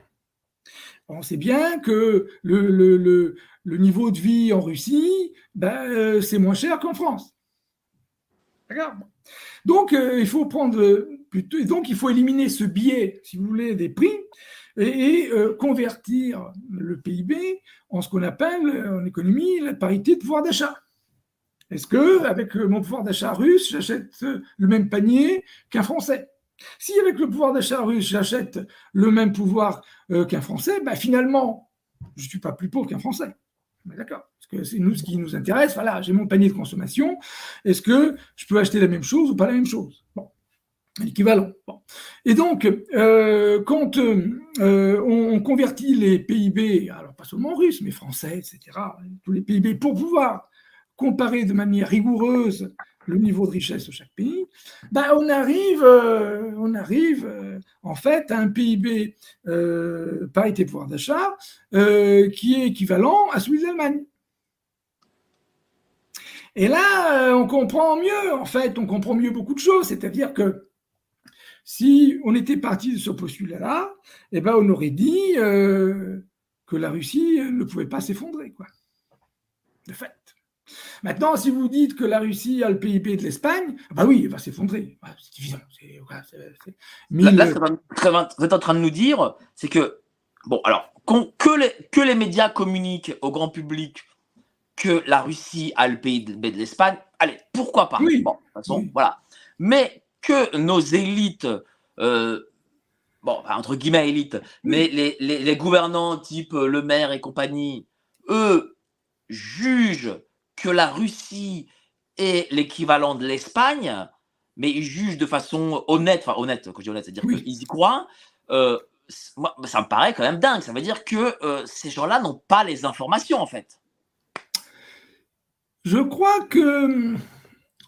On sait bien que le, niveau de vie en Russie, bah, c'est moins cher qu'en France. Donc, il faut prendre plutôt, donc il faut éliminer ce biais, si vous voulez, des prix et, euh, convertir le PIB en ce qu'on appelle en économie la parité de pouvoir d'achat. Est-ce que avec mon pouvoir d'achat russe, j'achète le même panier qu'un Français? Si avec le pouvoir d'achat russe, j'achète le même pouvoir euh, qu'un Français, ben finalement, je ne suis pas plus pauvre qu'un Français. D'accord Parce que c'est nous ce qui nous intéresse. Voilà, j'ai mon panier de consommation. Est-ce que je peux acheter la même chose ou pas la même chose? Bon Et donc, euh, quand euh, on, convertit les PIB, alors pas seulement russes, mais français, etc., tous les PIB, pour pouvoir comparer de manière rigoureuse le niveau de richesse de chaque pays, ben on arrive, euh, on arrive en fait à un PIB parité pouvoir d'achat qui est équivalent à celui de l'Allemagne. Et là, on comprend mieux, en fait, on comprend mieux beaucoup de choses, c'est-à-dire que si on était parti de ce postulat-là, eh ben on aurait dit euh, que la Russie ne pouvait pas s'effondrer, quoi. De fait. Maintenant, si vous dites que la Russie a le PIB de l'Espagne, bah oui, elle va s'effondrer. C'est évident. Là, ce que vous êtes en train de nous dire, c'est que, bon, alors, que les, que les médias communiquent au grand public que la Russie a le PIB de l'Espagne, allez, pourquoi pas? Oui. Bon, de toute façon, voilà. Mais que nos élites, euh, bon, entre guillemets élites, mais les, les, gouvernants type euh, Le Maire et compagnie, eux, jugent que la Russie est l'équivalent de l'Espagne, mais ils jugent de façon honnête, enfin honnête, quand je dis honnête, c'est-à-dire qu'ils y croient. Euh, moi, ça me paraît quand même dingue. Ça veut dire que ces gens-là n'ont pas les informations, en fait. Je crois que,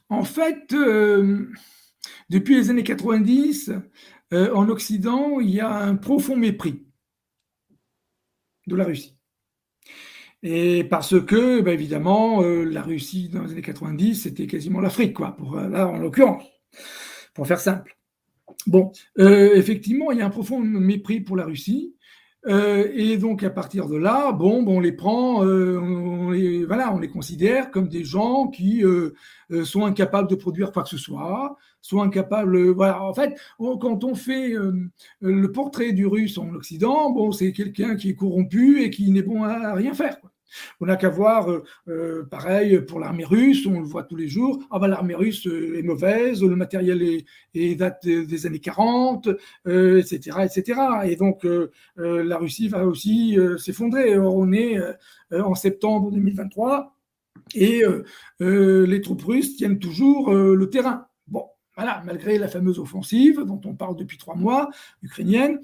en fait, depuis les années 90, euh, en Occident, il y a un profond mépris de la Russie. Et parce que, ben, évidemment, euh, la Russie dans les années 90, c'était quasiment l'Afrique, quoi, pour, euh, là, en l'occurrence, pour faire simple. Bon, effectivement, il y a un profond mépris pour la Russie. Et donc à partir de là, bon, bon on les prend, on les, voilà, on les considère comme des gens qui sont incapables de produire quoi que ce soit, sont incapables. Voilà, en fait, quand on fait le portrait du Russe en Occident, bon, c'est quelqu'un qui est corrompu et qui n'est bon à, rien faire. On n'a qu'à voir, euh, euh, pareil, pour l'armée russe, on le voit tous les jours. Ah bah, l'armée russe euh, est mauvaise, le matériel est, date des années 40, etc., etc. Et donc, la Russie va aussi s'effondrer. On est en septembre 2023 et les troupes russes tiennent toujours le terrain. Voilà, malgré la fameuse offensive dont on parle depuis trois mois, ukrainienne,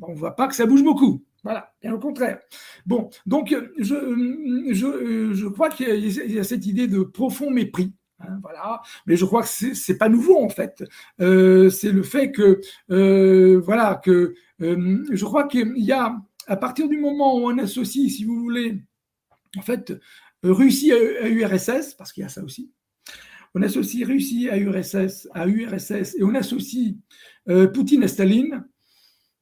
on ne voit pas que ça bouge beaucoup. Voilà, bien au contraire. Bon, donc je, je, je crois qu'il y, a cette idée de profond mépris. Hein, voilà, mais je crois que c'est pas nouveau en fait. Euh, c'est le fait que euh, voilà que euh, je crois qu'il y a à partir du moment où on associe, si vous voulez, en fait, Russie à URSS, parce qu'il y a ça aussi, on associe Russie à URSS, à URSS et on associe euh, Poutine à Staline,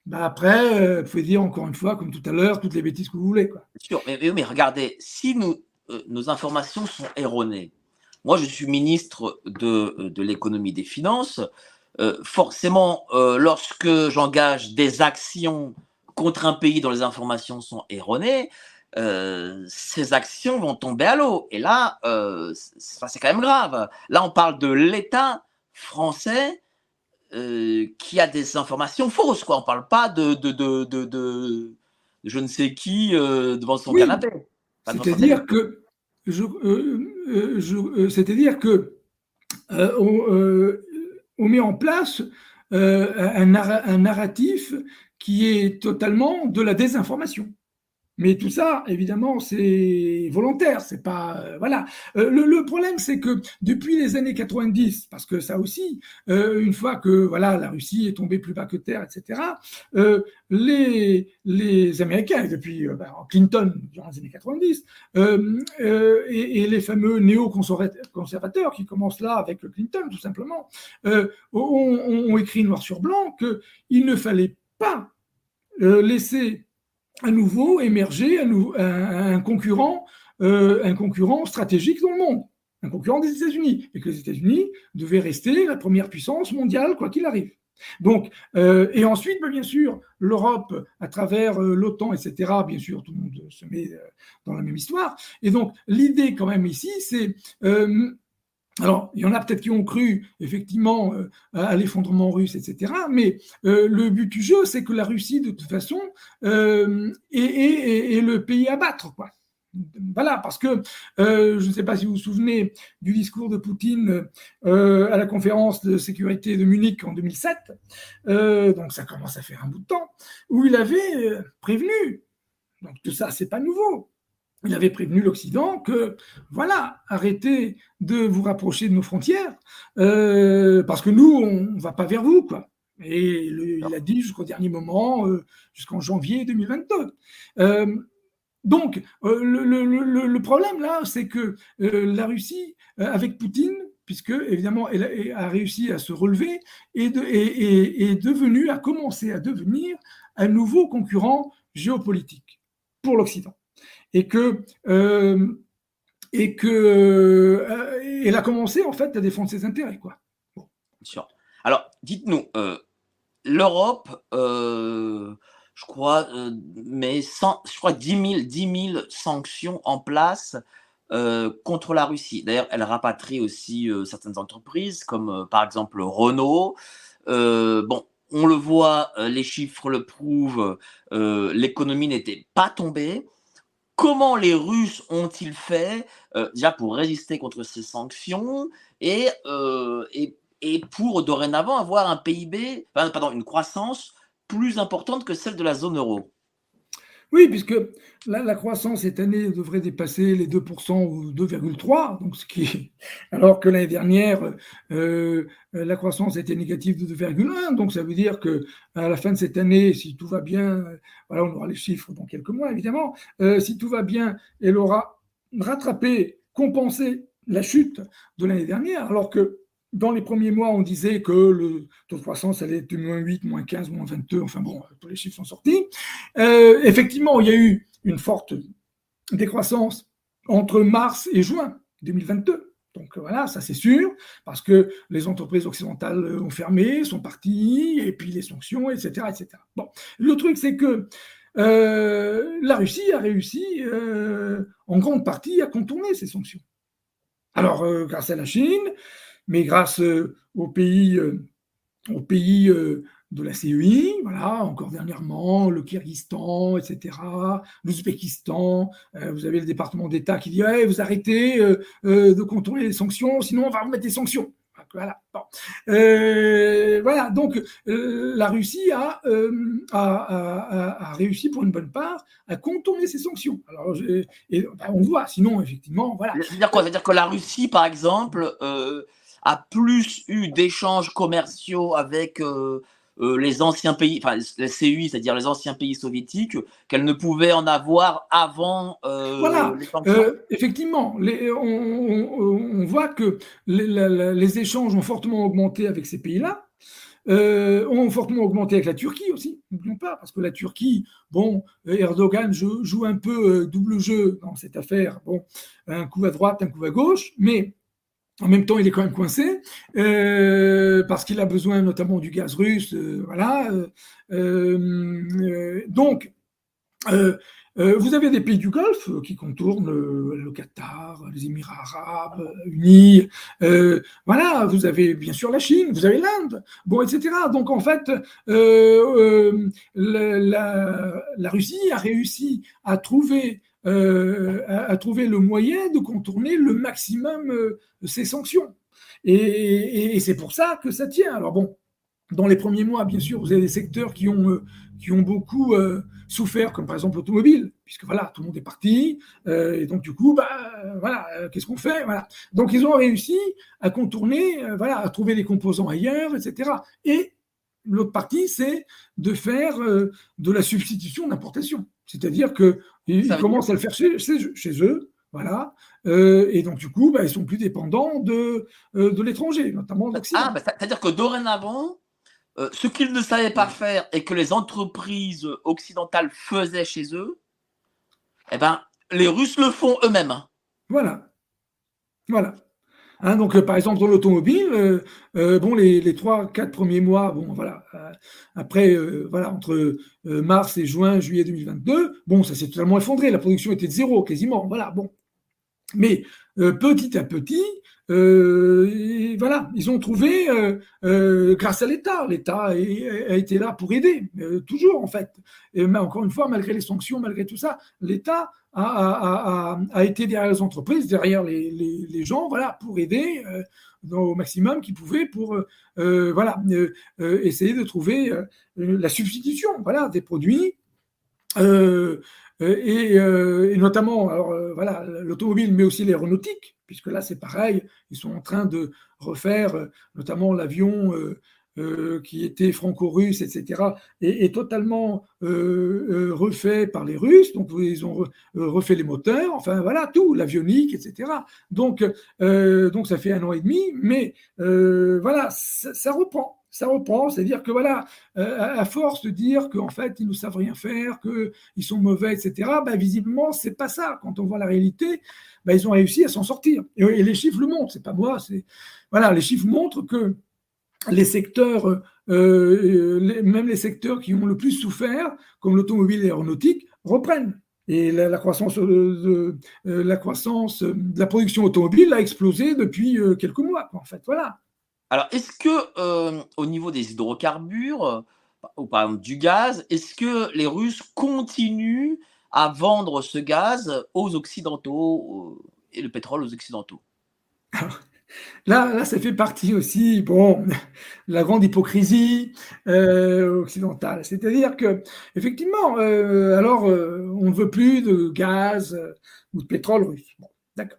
bah après, euh, vous pouvez dire encore une fois, comme tout à l'heure, toutes les bêtises que vous voulez. Quoi. Sûr, mais, regardez, si nous, euh, nos informations sont erronées, moi je suis ministre de, de l'économie des finances, forcément, lorsque j'engage des actions contre un pays dont les informations sont erronées, euh, ces actions vont tomber à l'eau. Et là, euh, c'est quand même grave. Là, on parle de l'État français euh, qui a des informations fausses. Quoi. On ne parle pas de, de, de, de, je ne sais qui devant son canapé. C'est-à-dire que, je, je c'est-à-dire que on, on, met en place un, un narratif qui est totalement de la désinformation. Mais tout ça, évidemment, c'est volontaire, c'est pas euh, voilà. Euh, le, problème, c'est que depuis les années 90, parce que ça aussi, euh, une fois que voilà, la Russie est tombée plus bas que terre, etc. les les Américains, depuis ben, Clinton durant les années 90, et, les fameux néo-conservateurs qui commencent là avec Clinton, tout simplement, ont, ont, écrit noir sur blanc qu'il ne fallait pas laisser à nouveau émerger un, concurrent, euh, un concurrent stratégique dans le monde, un concurrent des États-Unis, et que les États-Unis devaient rester la première puissance mondiale quoi qu'il arrive. Donc, euh, et ensuite, bien sûr, l'Europe, à travers euh, l'OTAN, etc., bien sûr, tout le monde se met dans la même histoire. Et donc, l'idée quand même ici, c'est alors, il y en a peut-être qui ont cru effectivement euh, à l'effondrement russe, etc. Mais euh, le but du jeu, c'est que la Russie, de toute façon, euh, est, le pays à battre, quoi. Voilà, parce que je ne sais pas si vous vous souvenez du discours de Poutine à la conférence de sécurité de Munich en 2007, donc ça commence à faire un bout de temps, où il avait prévenu. Donc tout ça, c'est pas nouveau il avait prévenu l'Occident que, voilà, arrêtez de vous rapprocher de nos frontières, euh, parce que nous, on ne va pas vers vous, quoi. Et il a dit jusqu'au dernier moment, euh, jusqu'en janvier 2022. Euh, donc, le, problème là, c'est que la Russie, avec Poutine, puisque évidemment elle a, réussi à se relever, est devenue, a commencé à devenir un nouveau concurrent géopolitique pour l'Occident et que euh, et que euh, elle a commencé en fait à défendre ses intérêts quoi. Sûr. Alors dites-nous, euh, l'Europe, je crois, mais je crois 10 000, sanctions en place contre la Russie. D'ailleurs, elle rapatrie aussi certaines entreprises, comme par exemple Renault. bon, on le voit, les chiffres le prouvent, l'économie n'était pas tombée. Comment les Russes ont-ils fait euh, déjà pour résister contre ces sanctions et, euh, pour dorénavant avoir un PIB, une croissance plus importante que celle de la zone euro? Oui, puisque la, croissance cette année devrait dépasser les 2% ou 2,3%, donc ce qui alors que l'année dernière, euh, la croissance était négative de 2,1%, donc ça veut dire que à la fin de cette année, si tout va bien, voilà, on aura les chiffres dans quelques mois évidemment, euh, si tout va bien, elle aura rattrapé, compensé la chute de l'année dernière, alors que dans les premiers mois, on disait que le taux de croissance allait être de moins 8, moins 15, moins 22, enfin bon, tous les chiffres sont sortis. Euh, effectivement, il y a eu une forte décroissance entre mars et juin 2022. Donc voilà, ça c'est sûr, parce que les entreprises occidentales ont fermé, sont parties, et puis les sanctions, etc. etc. Bon, le truc c'est que euh, la Russie a réussi euh, en grande partie à contourner ces sanctions. Alors, grâce à la Chine, mais grâce euh, aux pays, euh, pays euh, de la CEI, voilà, encore dernièrement, le Kyrgyzstan, etc., l'Ouzbékistan, vous avez le département d'État qui dit vous arrêtez de contrôler les sanctions, sinon on va remettre des sanctions. Voilà. Donc la Russie a, a, réussi pour une bonne part à contourner ces sanctions. Alors, ben, on voit. Sinon, effectivement, voilà. C'est-à-dire quoi? C'est-à-dire que la Russie, par exemple, a plus eu d'échanges commerciaux avec, euh, euh, les anciens pays, enfin les CUI, c'est-à-dire les anciens pays soviétiques, qu'elle ne pouvait en avoir avant euh, voilà. sanctions Effectivement, les, on, on, voit que les, les, échanges ont fortement augmenté avec ces pays-là. ont fortement augmenté avec la Turquie aussi, n'oublions pas, parce que la Turquie, bon, Erdogan joue, joue un peu double jeu dans cette affaire, bon, un coup à droite, un coup à gauche, mais en même temps, il est quand même coincé euh, parce qu'il a besoin notamment du gaz russe. Euh, voilà. Euh, donc, vous avez des pays du Golfe qui contournent le Qatar, les Émirats arabes unis. voilà, vous avez bien sûr la Chine, vous avez l'Inde, bon, etc. Donc en fait, la, la, Russie a réussi à trouver euh, à, trouver le moyen de contourner le maximum euh, ces sanctions. Et, c'est pour ça que ça tient. Alors bon, dans les premiers mois, bien sûr, vous avez des secteurs qui ont, euh, qui ont beaucoup souffert, comme par exemple l'automobile, puisque voilà, tout le monde est parti, et donc du coup, bah, voilà, qu'est-ce qu'on fait voilà. Donc ils ont réussi à contourner, voilà, à trouver des composants ailleurs, etc. Et l'autre partie, c'est de faire de la substitution d'importation. C'est-à-dire qu'ils commencent à le faire chez, chez, eux, voilà. Euh, et donc, du coup, bah, ils sont plus dépendants de, euh, de l'étranger, notamment de Ah, bah, c'est-à-dire que dorénavant, euh, ce qu'ils ne savaient pas faire et que les entreprises occidentales faisaient chez eux, eh ben, les Russes le font eux-mêmes. Voilà. Voilà. Hein, donc, euh, par exemple, dans l'automobile, euh, euh, bon, les, trois, quatre premiers mois, bon, voilà, après, voilà, entre mars et juin, juillet 2022, bon, ça s'est totalement effondré. La production était de zéro, quasiment. Voilà, bon. Mais petit à petit, voilà, ils ont trouvé, grâce à l'État, l'État a, été là pour aider, toujours en fait. Et, mais encore une fois, malgré les sanctions, malgré tout ça, l'État a, été derrière les entreprises, derrière les, gens, voilà, pour aider euh, au maximum qu'ils pouvaient pour euh, euh, voilà, essayer de trouver la substitution voilà, des produits. Et, notamment, alors, voilà, l'automobile, mais aussi l'aéronautique, puisque là c'est pareil, ils sont en train de refaire notamment l'avion euh, qui était franco-russe, etc., est, totalement euh, euh, refait par les Russes. Donc, ils ont refait les moteurs, enfin voilà, tout, l'avionique, etc. Donc, donc, ça fait un an et demi, mais voilà, ça, reprend ça reprend, c'est-à-dire que voilà, à force de dire qu'en fait ils ne savent rien faire, qu'ils sont mauvais, etc. Bah, visiblement c'est pas ça. Quand on voit la réalité, bah, ils ont réussi à s'en sortir. Et, et, les chiffres le montrent. C'est pas moi, c'est voilà, les chiffres montrent que les secteurs, euh, euh, même les secteurs qui ont le plus souffert, comme l'automobile et l'aéronautique, reprennent. Et la, croissance, de, euh, la croissance de la production automobile a explosé depuis quelques mois, en fait. Voilà. Alors, est-ce que au niveau des hydrocarbures, ou par exemple du gaz, est-ce que les Russes continuent à vendre ce gaz aux Occidentaux et le pétrole aux Occidentaux? Là, ça fait partie aussi, de la grande hypocrisie euh, occidentale. C'est-à-dire que, effectivement, euh, alors, euh, on ne veut plus de gaz ou de pétrole russe. Bon, d'accord.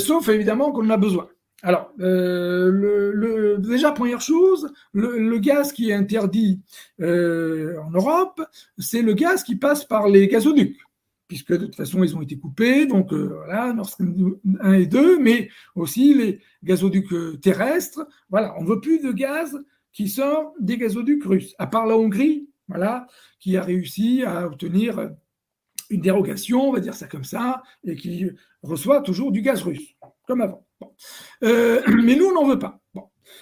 sauf évidemment qu'on en a besoin. Alors, déjà, première chose, le, gaz qui est interdit en Europe, c'est le gaz qui passe par les gazoducs puisque de toute façon, ils ont été coupés, donc euh, voilà, Nord Stream 1 et 2, mais aussi les gazoducs euh, terrestres. Voilà, on ne veut plus de gaz qui sort des gazoducs russes, à part la Hongrie, voilà, qui a réussi à obtenir une dérogation, on va dire ça comme ça, et qui reçoit toujours du gaz russe, comme avant. Euh, mais nous, on n'en veut pas.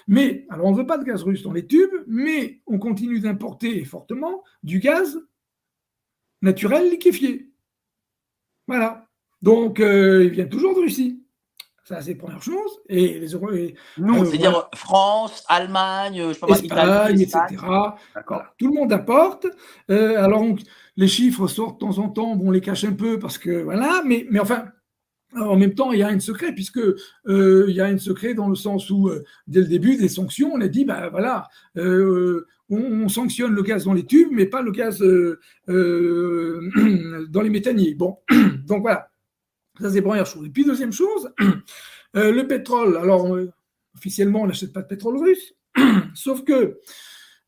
Mais, alors, on ne veut pas de gaz russe dans les tubes, mais on continue d'importer fortement du gaz naturel liquéfié. Voilà. Donc, euh, ils viennent toujours de Russie. Ça, c'est la première chose. Et les euros. Nous, c'est-à-dire France, Allemagne, je sais pas Espagne, etc. Tout le monde apporte. Euh, alors, les chiffres sortent de temps en temps. Bon, on les cache un peu parce que voilà. Mais, mais enfin, en même temps, il y a un secret, puisque euh, il y a un secret dans le sens où, dès le début des sanctions, on a dit, ben voilà, on, sanctionne le gaz dans les tubes, mais pas le gaz euh, euh, dans les méthaniers. Bon, donc voilà, ça c'est première chose. Et puis deuxième chose, euh, le pétrole. Alors officiellement, on n'achète pas de pétrole russe, sauf que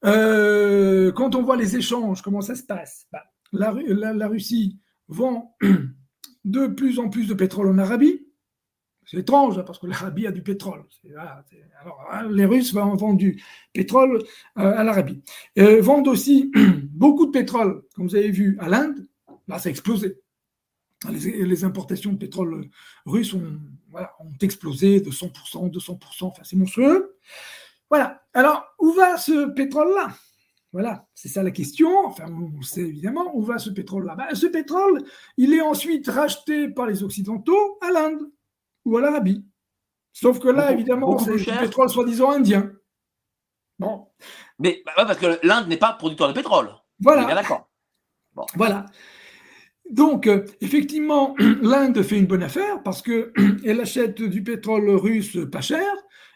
quand on voit les échanges, comment ça se passe bah, la, Russie vend de plus en plus de pétrole en Arabie. C'est étrange hein, parce que l'Arabie a du pétrole. alors, hein, les Russes vendent du pétrole à l'Arabie. vendent aussi beaucoup de pétrole, comme vous avez vu, à l'Inde. Ça a explosé. Les, importations de pétrole russes ont, ont explosé de 100%, 200%, enfin c'est monstrueux. Voilà. Alors, où va ce pétrole-là? Voilà, c'est ça la question. Enfin, on sait évidemment où va ce pétrole-là. Ben, ce pétrole, il est ensuite racheté par les Occidentaux à l'Inde ou à l'Arabie. Sauf que là, évidemment, c'est du pétrole soi-disant indien. Bon. Mais bah, parce que l'Inde n'est pas producteur de pétrole. Voilà. D'accord. Bon. Voilà. Donc, euh, effectivement, l'Inde fait une bonne affaire parce qu'elle achète du pétrole russe pas cher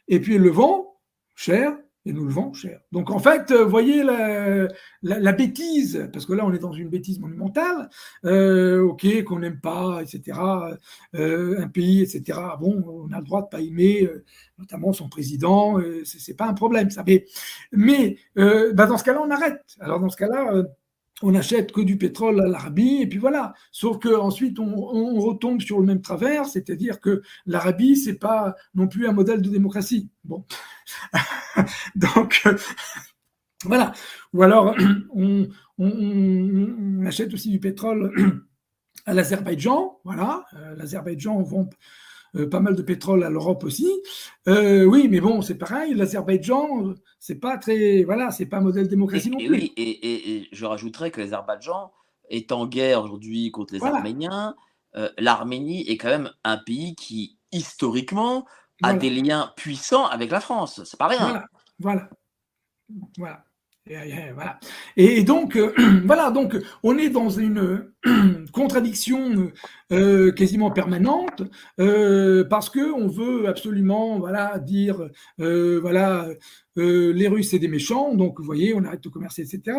et puis elle le vend cher et nous le vend cher. Donc, en fait, vous voyez la, bêtise, parce que là, on est dans une bêtise monumentale, euh, ok, qu'on n'aime pas, etc., euh, un pays, etc., bon, on a le droit de pas aimer, notamment son président, c'est pas un problème, ça. Mais, bah, dans ce cas-là, on arrête. Alors, dans ce cas-là, on n'achète que du pétrole à l'Arabie, et puis voilà. Sauf qu'ensuite, on, retombe sur le même travers, c'est-à-dire que l'Arabie, c'est pas non plus un modèle de démocratie. Bon. Donc, voilà. Ou alors, on, on, achète aussi du pétrole à l'Azerbaïdjan, voilà. Euh, L'Azerbaïdjan vend euh, pas mal de pétrole à l'Europe aussi. Euh, oui, mais bon, c'est pareil. L'Azerbaïdjan, c'est pas très, voilà, c'est pas un modèle démocratie non plus. Oui, et, je rajouterais que l'Azerbaïdjan est en guerre aujourd'hui contre les Arméniens. Euh, L'Arménie est quand même un pays qui historiquement a des liens puissants avec la France. C'est pas rien. Voilà, voilà, voilà. Voilà. Et donc, euh, voilà, donc on est dans une contradiction euh, quasiment permanente euh, parce que on veut absolument, voilà, dire, voilà, les Russes c'est des méchants, donc vous voyez, on arrête de commercer, etc.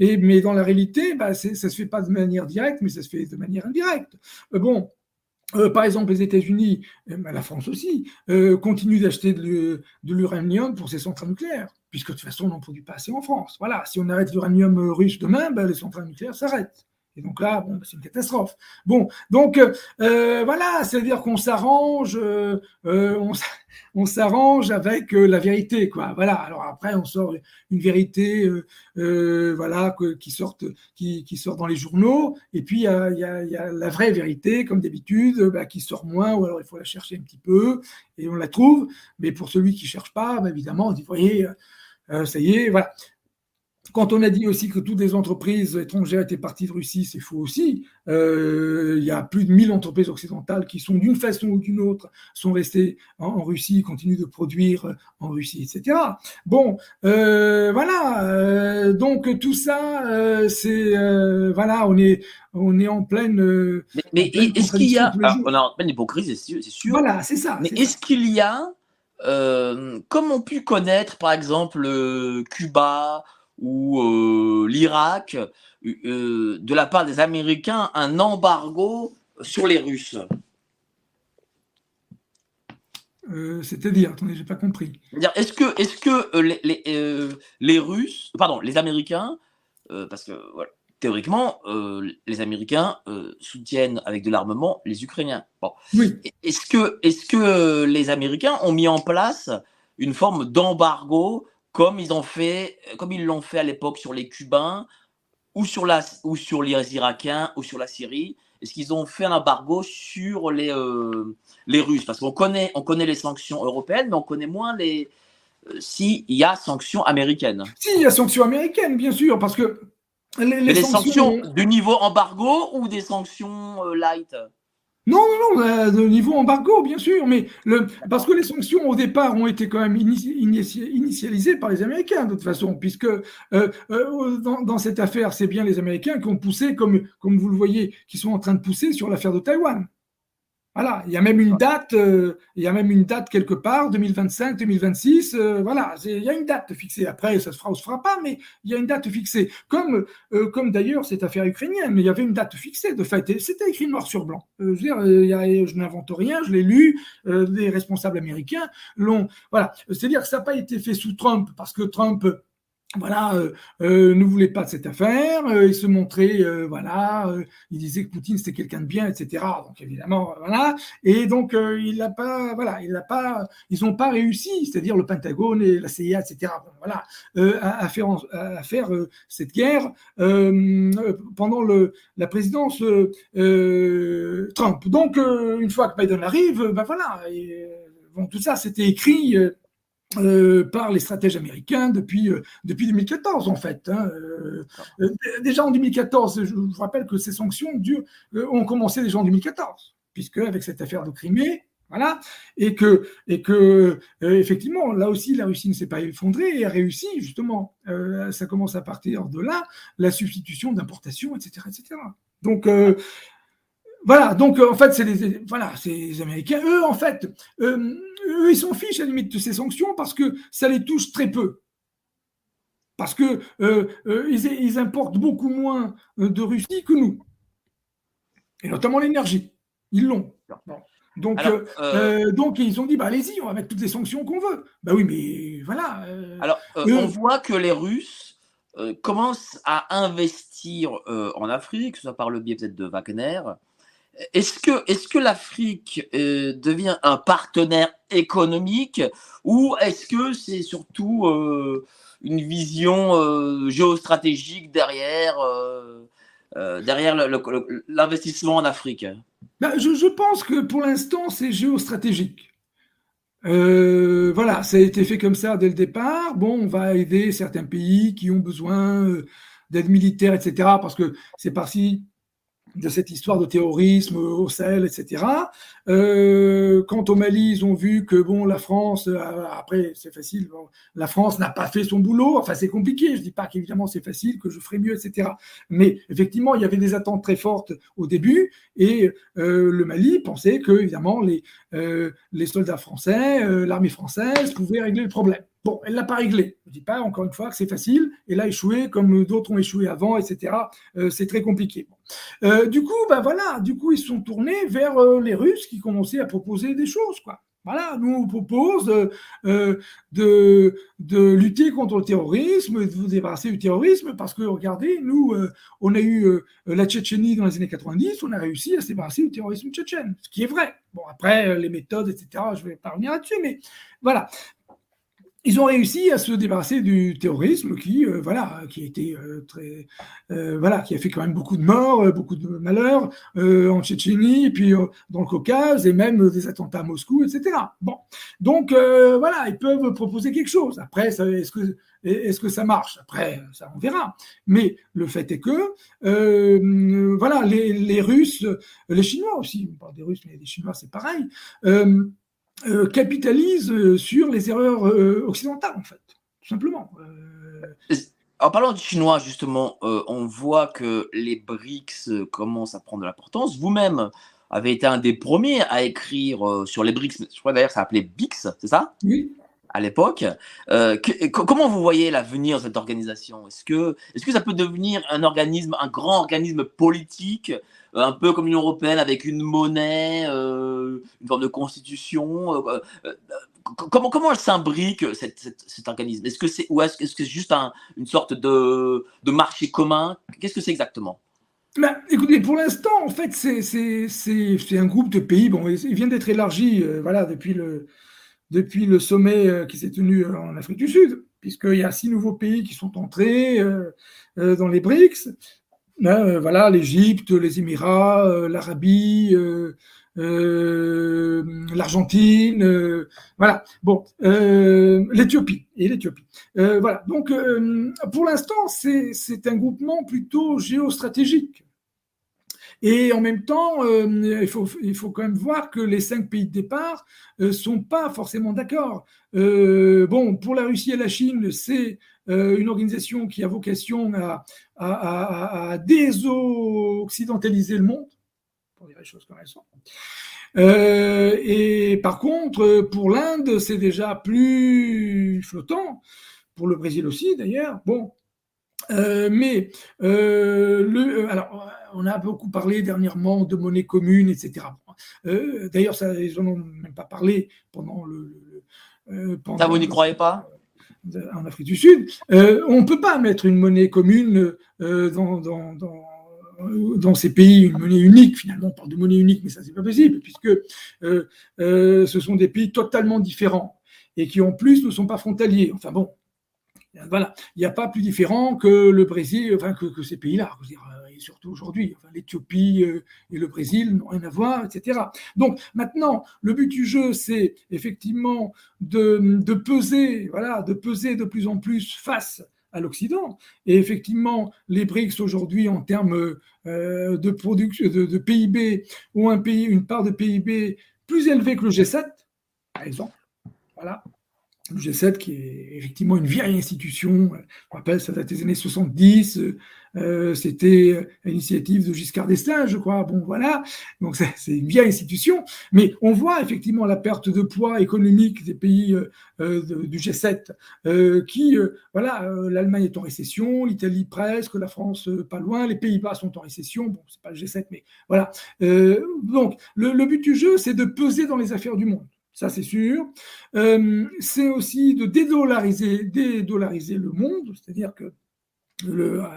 Et mais dans la réalité, bah, ça se fait pas de manière directe, mais ça se fait de manière indirecte. bon, par exemple, les États-Unis, euh, la France aussi, continuent d'acheter de l'uranium pour ses centrales nucléaires, puisque de toute façon, on n'en produit pas assez en France. Voilà, si on arrête l'uranium russe demain, ben, les centrales nucléaires s'arrêtent. Et donc là, bon, c'est une catastrophe. Bon, donc euh, voilà, c'est-à-dire qu'on s'arrange, euh, on, s'arrange avec euh, la vérité, quoi. Voilà. Alors après, on sort une vérité, voilà, qui sort, qui, qui, dans les journaux. Et puis il y a, la vraie vérité, comme d'habitude, bah, qui sort moins, ou alors il faut la chercher un petit peu, et on la trouve. Mais pour celui qui cherche pas, bah, évidemment, on dit, voyez. Ça y est, voilà. Quand on a dit aussi que toutes les entreprises étrangères étaient parties de Russie, c'est faux aussi. Euh, il y a plus de 1000 entreprises occidentales qui sont d'une façon ou d'une autre sont restées en, Russie, continuent de produire en Russie, etc. Bon, euh, voilà. Euh, donc tout ça, c'est voilà, on est on est en pleine. mais, est-ce qu'il y a On est en pleine hypocrisie, c'est sûr. Voilà, c'est ça. Mais est-ce qu'il y a comme on pu connaître, par exemple, Cuba ou euh, l'Irak, euh, de la part des Américains, un embargo sur les Russes euh, C'est-à-dire, attendez, j'ai pas compris. Est-ce que, est-ce que les, les, les, Russes, pardon, les Américains, parce que voilà, théoriquement, les Américains soutiennent avec de l'armement les Ukrainiens. Bon. Oui. Est-ce que, est-ce que les Américains ont mis en place une forme d'embargo comme ils ont fait, comme ils l'ont fait à l'époque sur les Cubains ou sur la ou sur les Irakiens ou sur la Syrie? Est-ce qu'ils ont fait un embargo sur les euh, les Russes? Parce qu'on connaît on connaît les sanctions européennes, mais on connaît moins les euh, s'il y a sanctions américaines. Si, il y a sanctions américaines, bien sûr, parce que les, les sanctions... du niveau embargo ou des sanctions euh, light? Non, non, non, de niveau embargo, bien sûr, mais le, parce que les sanctions au départ ont été quand même initialisées par les Américains, de toute façon, puisque euh, euh, dans, dans, cette affaire, c'est bien les Américains qui ont poussé, comme, comme vous le voyez, qui sont en train de pousser sur l'affaire de Taïwan. Voilà, il y a même une date, euh, il y a même une date quelque part, 2025, 2026, euh, voilà, il y a une date fixée. Après, ça se fera ou se fera pas, mais il y a une date fixée. Comme, euh, comme d'ailleurs cette affaire ukrainienne, mais il y avait une date fixée de fait, c'était écrit noir sur blanc. je veux dire, je n'invente rien, je l'ai lu, les responsables américains l'ont, voilà. C'est-à-dire que ça n'a pas été fait sous Trump parce que Trump voilà, euh, euh, ne voulait pas de cette affaire. Euh, il se montrait, euh, voilà, euh, il disait que Poutine c'était quelqu'un de bien, etc. Donc évidemment, voilà. Et donc il n'a pas, voilà, il n'a pas, ils n'ont pas réussi, c'est-à-dire le Pentagone et la CIA, etc. Bon, voilà, à, à, faire, à faire cette guerre pendant le, la présidence Trump. Donc une fois que Biden arrive, ben voilà, et, bon, tout ça c'était écrit. Euh, par les stratèges américains depuis, euh, depuis 2014, en fait. Hein. Euh, déjà en 2014, je vous rappelle que ces sanctions ont commencé déjà en 2014, puisque avec cette affaire de Crimée, voilà, et que, et que effectivement, là aussi, la Russie ne s'est pas effondrée et a réussi, justement, ça commence à partir de là, la substitution d'importations, etc., etc. Donc, voilà, donc en fait, c'est les, voilà, les Américains. Eux, en fait, euh, eux, ils s'en fichent à la limite de ces sanctions parce que ça les touche très peu. Parce que euh, euh, ils, importent beaucoup moins de Russie que nous. Et notamment l'énergie. Ils l'ont. Donc, donc, ils ont dit, bah, allez-y, on va mettre toutes les sanctions qu'on veut. Bah oui, mais voilà. Alors, on voit que les Russes commencent à investir en Afrique, que ce soit par le biais peut-être de Wagner, est-ce que, l'Afrique euh, devient un partenaire économique ou est-ce que c'est surtout euh, une vision euh, géostratégique derrière, derrière l'investissement en Afrique? Ben, je, je, pense que pour l'instant, c'est géostratégique. voilà, ça a été fait comme ça dès le départ. Bon, on va aider certains pays qui ont besoin d'aide militaire, etc., parce que c'est parti de cette histoire de terrorisme au Sahel, etc. Euh, quant au Mali, ils ont vu que bon, la France, euh, après c'est facile, la France n'a pas fait son boulot. Enfin, c'est compliqué. Je dis pas qu'évidemment c'est facile, que je ferai mieux, etc. Mais effectivement, il y avait des attentes très fortes au début, et euh, le Mali pensait que évidemment les euh, les soldats français, l'armée française pouvaient régler le problème. Bon, elle l'a pas réglé. Je dis pas encore une fois que c'est facile. Elle a échoué comme d'autres ont échoué avant, etc. Euh, c'est très compliqué. Euh, du coup, ben voilà, du coup ils sont tournés vers euh, les Russes qui commençaient à proposer des choses, quoi. Voilà, nous on propose euh, de, de lutter contre le terrorisme, de vous débarrasser du terrorisme, parce que regardez, nous, on a eu la Tchétchénie dans les années 90, on a réussi à se débarrasser du terrorisme tchétchène, ce qui est vrai. Bon, après, les méthodes, etc., je ne vais pas revenir là-dessus, mais voilà ils ont réussi à se débarrasser du terrorisme qui, euh, voilà, qui a été euh, très, euh, voilà, qui a fait quand même beaucoup de morts, beaucoup de malheurs en Tchétchénie, puis dans le Caucase et même des attentats à Moscou, etc. Bon, donc voilà, ils peuvent proposer quelque chose. Après, est-ce que est-ce que ça marche? Après, ça on verra. Mais le fait est que, voilà, les, les, Russes, les Chinois aussi, on parle des Russes, mais les Chinois c'est pareil. Euh, capitalise euh, sur les erreurs euh, occidentales, en fait, tout simplement. En parlant du chinois, justement, on voit que les BRICS commencent à prendre de l'importance. Vous-même avez été un des premiers à écrire sur les BRICS. Je crois d'ailleurs que ça s'appelait BICS, c'est ça? Oui à l'époque. Euh, comment vous voyez l'avenir de cette organisation? Est-ce que, est que ça peut devenir un organisme, un grand organisme politique, euh, un peu comme l'Union européenne, avec une monnaie, euh, une forme de constitution comment, comment elle s'imbrique, cet organisme? Est-ce que c'est ou est-ce, que c'est juste une sorte de, de marché commun? Qu'est-ce que c'est exactement? Ben, écoutez, pour l'instant, en fait, c'est, un groupe de pays. Bon, il vient d'être élargi, voilà, depuis le, depuis le sommet euh, qui s'est tenu euh, en Afrique du Sud, puisqu'il y a six nouveaux pays qui sont entrés euh, dans les BRICS. voilà, l'Égypte, les Émirats, l'Arabie, l'Argentine, voilà. Bon, l'Éthiopie et l'Éthiopie. voilà. Donc, pour l'instant, c'est un groupement plutôt géostratégique. Et en même temps, euh, il, faut, quand même voir que les cinq pays de départ ne euh, sont pas forcément d'accord. Euh, bon, pour la Russie et la Chine, c'est une organisation qui a vocation à, désoccidentaliser le monde, pour dire les choses comme elles sont. et par contre, pour l'Inde, c'est déjà plus flottant, pour le Brésil aussi d'ailleurs. Bon, mais le, alors, on a beaucoup parlé dernièrement de monnaie commune, etc. Euh, D'ailleurs, ils n'en ont même pas parlé pendant le. le pendant, ça, vous n'y croyez pas? En Afrique du Sud, on ne peut pas mettre une monnaie commune dans, dans, dans dans ces pays une monnaie unique. Finalement, on parle de monnaie unique, mais ça, c'est pas possible, puisque euh, euh, ce sont des pays totalement différents et qui, en plus, ne sont pas frontaliers. Enfin bon, voilà, il n'y a pas plus différent que le Brésil, enfin que, ces pays-là, surtout aujourd'hui. Enfin, L'Éthiopie euh, et le Brésil n'ont rien à voir, etc. Donc maintenant, le but du jeu, c'est effectivement de, peser, voilà, de peser de plus en plus face à l'Occident. Et effectivement, les BRICS aujourd'hui, en termes euh, de, production, de, PIB, ont un pays, une part de PIB plus élevée que le G7, par exemple. Voilà. Le G7 qui est effectivement une vieille institution, je rappelle, ça date des années 70, euh, c'était l'initiative de Giscard d'Estaing, je crois. Bon, voilà. Donc c'est une vieille institution, mais on voit effectivement la perte de poids économique des pays euh, euh, du G7, qui, voilà, l'Allemagne est en récession, l'Italie presque, la France pas loin, les Pays-Bas sont en récession. Bon, c'est pas le G7, mais voilà. donc le, le but du jeu, c'est de peser dans les affaires du monde ça c'est sûr. c'est aussi de dédollariser, dédollariser le monde, c'est-à-dire que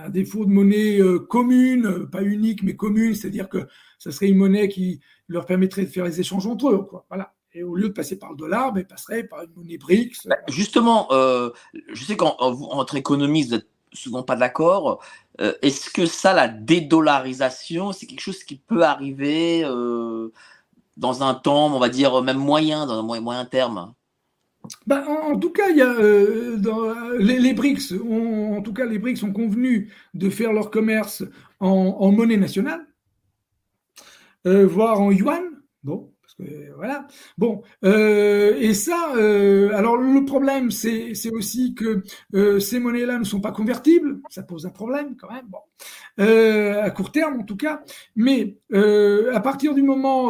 à défaut de monnaie euh, commune, euh, pas unique mais commune, c'est-à-dire que ça serait une monnaie qui leur permettrait de faire les échanges entre eux. Voilà. Et au lieu de passer par le dollar, ben, ils passeraient par une monnaie BRICS. Bah, justement, euh, je sais qu'entre économistes, vous n'êtes souvent pas d'accord. Est-ce que ça, la dédollarisation, c'est quelque chose qui peut arriver dans un temps, on va dire même moyen, dans un moyen terme? Bah, en, tout cas, y a, euh, dans, les, BRICS, ont, en tout cas, les BRICS ont convenu de faire leur commerce en, monnaie nationale, euh, voire en yuan. Bon, voilà. Bon, euh, et ça, euh, alors le problème, c'est, aussi que euh, ces monnaies-là ne sont pas convertibles. Ça pose un problème quand même. Bon, à court terme en tout cas. Mais à partir du moment,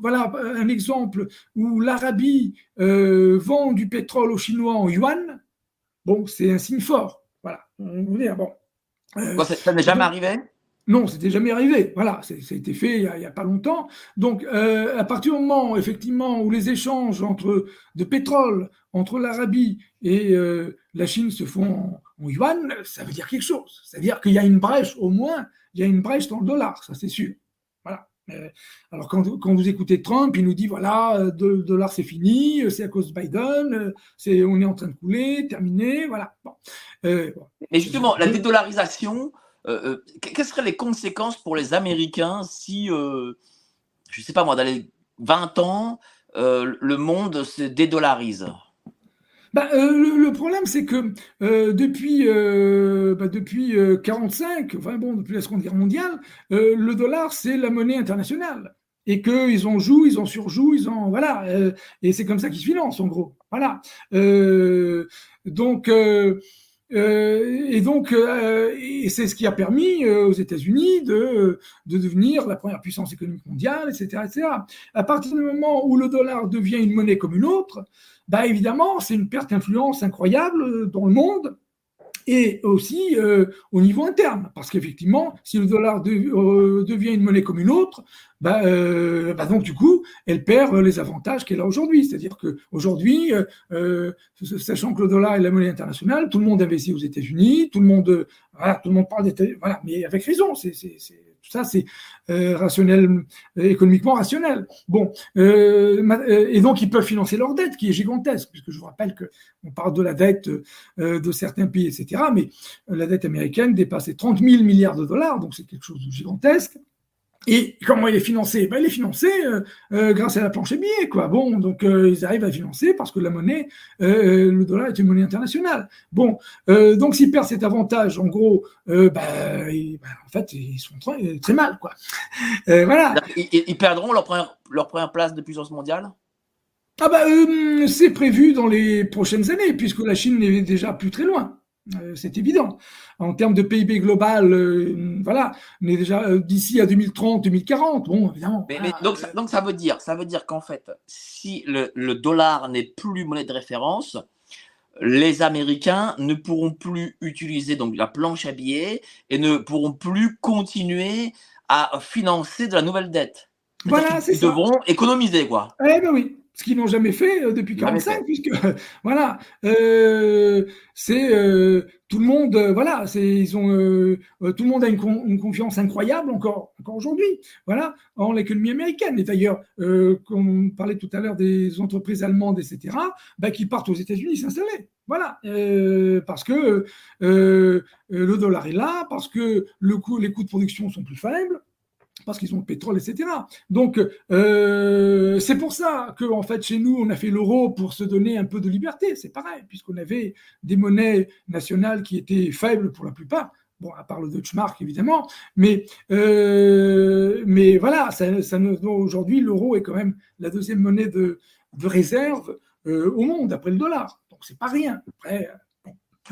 voilà, un exemple où l'Arabie vend du pétrole aux Chinois en yuan, bon, c'est un signe fort. Voilà. bon. ça n'est jamais arrivé? Non, c'était jamais arrivé. Voilà, ça a été fait il n'y a, pas longtemps. Donc, euh, à partir du moment, effectivement, où les échanges entre de pétrole entre l'Arabie et euh, la Chine se font en, yuan, ça veut dire quelque chose. C'est-à-dire qu'il y a une brèche, au moins, il y a une brèche dans le dollar, ça c'est sûr. Voilà. Euh, alors, quand, vous écoutez Trump, il nous dit voilà, le dollar c'est fini, c'est à cause de Biden, c'est on est en train de couler, terminé, voilà. Bon. Et justement, la dédollarisation euh, euh, quelles seraient les conséquences pour les Américains si, euh, je ne sais pas moi, dans les 20 ans, le monde se dédollarise? Bah, le, problème, c'est que depuis, bah, depuis 45, enfin bon, depuis la Seconde Guerre mondiale, le dollar, c'est la monnaie internationale. Et qu'ils en jouent, ils en surjouent, ils en. Voilà. et c'est comme ça qu'ils se financent, en gros. Voilà. donc. Et donc, euh, c'est ce qui a permis euh, aux États-Unis de, de, devenir la première puissance économique mondiale, etc., etc. À partir du moment où le dollar devient une monnaie comme une autre, bah évidemment, c'est une perte d'influence incroyable dans le monde et aussi euh, au niveau interne. Parce qu'effectivement, si le dollar euh, devient une monnaie comme une autre, bah, euh, bah, donc du coup, elle perd les avantages qu'elle a aujourd'hui. C'est-à-dire qu'aujourd'hui, sachant que le dollar est la monnaie internationale, tout le monde investit aux États-Unis, tout le monde, voilà, tout le monde parle des, voilà, mais avec raison. C'est ça, c'est euh, rationnel, euh, économiquement rationnel. Bon, euh, et donc ils peuvent financer leur dette, qui est gigantesque, puisque je vous rappelle que on parle de la dette de certains pays, etc. Mais la dette américaine dépasse les 30 000 milliards de dollars, donc c'est quelque chose de gigantesque. Et comment il est financé? Ben, Il est financé euh, euh, grâce à la planche à billets. Quoi. Bon, donc euh, ils arrivent à financer parce que la monnaie, le dollar est une monnaie internationale. Bon, donc s'ils perdent cet avantage, en gros, ben, en fait, ils sont très, très mal. Quoi. voilà. Ils, perdront leur première, leur première place de puissance mondiale? Ah bah, c'est prévu dans les prochaines années, puisque la Chine n'est déjà plus très loin. Euh, c'est évident. En termes de PIB global, euh, voilà, mais déjà euh, d'ici à 2030, 2040, bon, évidemment. Mais, donc, ça, donc, ça, veut dire, ça veut dire qu'en fait, si le, dollar n'est plus monnaie de référence, les Américains ne pourront plus utiliser donc la planche à billets et ne pourront plus continuer à financer de la nouvelle dette. Voilà, c'est ça. Ils devront économiser, quoi. Eh ben oui, ce qu'ils n'ont jamais fait euh, depuis 45, puisque voilà, euh, c'est euh, tout le monde, voilà, c'est ils ont tout le monde a une, confiance incroyable encore encore aujourd'hui, voilà, en l'économie américaine. Et d'ailleurs, comme on parlait tout à l'heure des entreprises allemandes, etc., bah, qui partent aux États-Unis s'installer. Voilà, parce que le dollar est là, parce que le coût, les coûts de production sont plus faibles, parce qu'ils ont le pétrole, etc. Donc, euh, c'est pour ça que, en fait, chez nous, on a fait l'euro pour se donner un peu de liberté. C'est pareil, puisqu'on avait des monnaies nationales qui étaient faibles pour la plupart. Bon, à part le Deutschmark, évidemment. Mais, euh, mais voilà, ça, ça aujourd'hui, l'euro est quand même la deuxième monnaie de, de réserve euh, au monde, après le dollar. Donc, c'est pas rien. Après,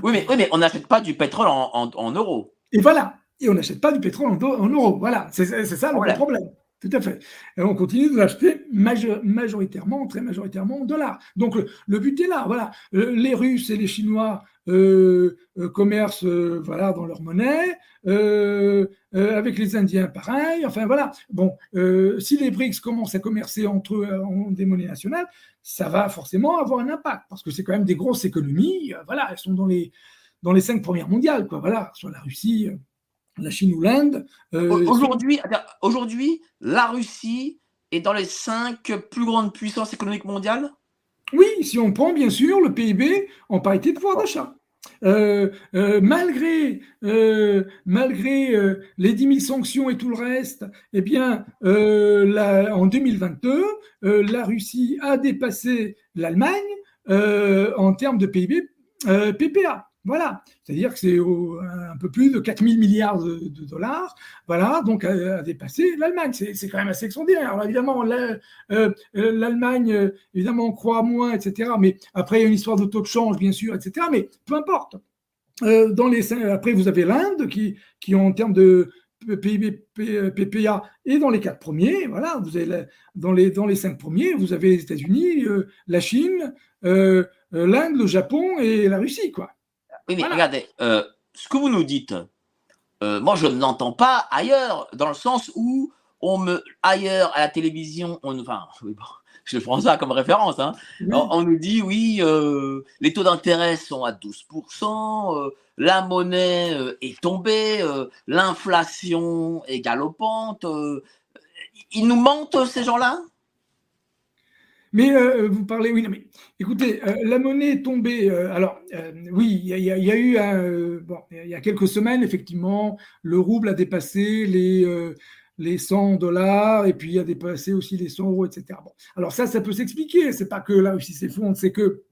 oui, mais, oui, mais on n'achète pas du pétrole en, en, en euros. Et voilà, et on n'achète pas du pétrole en, euros. Voilà, c'est ça le problème. Tout à fait. Et on continue de l'acheter majoritairement, très majoritairement en dollars. Donc le, but est là. Voilà, euh, les Russes et les Chinois euh, euh, commercent voilà dans leur monnaie. avec les Indiens, pareil. Enfin voilà. Bon, si les BRICS commencent à commercer entre eux en des monnaies nationales, ça va forcément avoir un impact parce que c'est quand même des grosses économies. voilà, elles sont dans les dans les cinq premières mondiales, quoi. Voilà, soit la Russie la Chine ou l'Inde. Euh, aujourd'hui, aujourd'hui, la Russie est dans les cinq plus grandes puissances économiques mondiales? Oui, si on prend bien sûr le PIB en parité de pouvoir d'achat. Euh, euh, malgré malgré les 10 000 sanctions et tout le reste, eh bien, en 2022, la Russie a dépassé l'Allemagne en termes de PIB PPA. Voilà, c'est-à-dire que c'est un peu plus de 4 000 milliards de, dollars, voilà, donc à, dépasser l'Allemagne. C'est quand même assez extraordinaire. Alors évidemment, euh, l'Allemagne, euh, évidemment, croit moins, etc. Mais après, il y a une histoire de taux de change, bien sûr, etc. Mais peu importe. Euh, dans les, après, vous avez l'Inde qui, en termes de PIB, PPA, est dans les quatre premiers. Voilà, vous avez dans, les, dans les cinq premiers, vous avez les États-Unis, la Chine, l'Inde, le Japon et la Russie, quoi. Oui, mais regardez, euh, ce que vous nous dites, euh, moi je ne l'entends pas ailleurs, dans le sens où on me ailleurs à la télévision, on, enfin, je prends ça comme référence, hein, on, nous dit oui, euh, les taux d'intérêt sont à 12%, la monnaie est tombée, l'inflation est galopante. ils nous mentent ces gens-là? Mais euh, vous parlez, oui, mais écoutez, euh, la monnaie est tombée. Euh, alors, oui, il y, a eu, bon, il y a quelques semaines, effectivement, le rouble a dépassé les, les 100 dollars et puis a dépassé aussi les 100 euros, etc. Bon, alors ça, ça peut s'expliquer. C'est pas que là aussi s'effondre, c'est que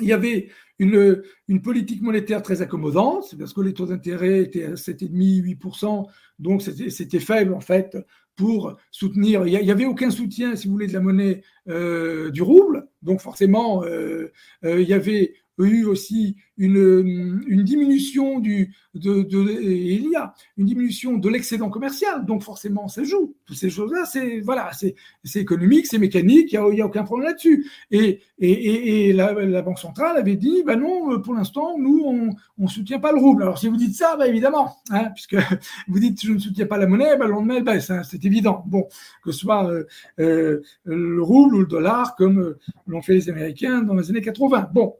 il y avait une, politique monétaire très accommodante, parce que les taux d'intérêt étaient à 7,5-8%, donc c'était faible en fait pour soutenir. Il n'y avait aucun soutien, si vous voulez, de la monnaie euh, du rouble. Donc forcément, euh, euh, il y avait eu aussi une, une diminution du, de, de, il y a une diminution de l'excédent commercial, donc forcément ça joue. Toutes ces choses-là, c'est voilà, c'est économique, c'est mécanique, il n'y a, a, aucun problème là-dessus. Et, et, et, la, Banque centrale avait dit, ben non, pour l'instant, nous, on ne soutient pas le rouble. Alors si vous dites ça, ben évidemment, hein, puisque vous dites je ne soutiens pas la monnaie, ben, le lendemain, ben, c'est évident. Bon, que ce soit euh, euh, le rouble ou le dollar, comme euh, l'ont fait les Américains dans les années 80. Bon,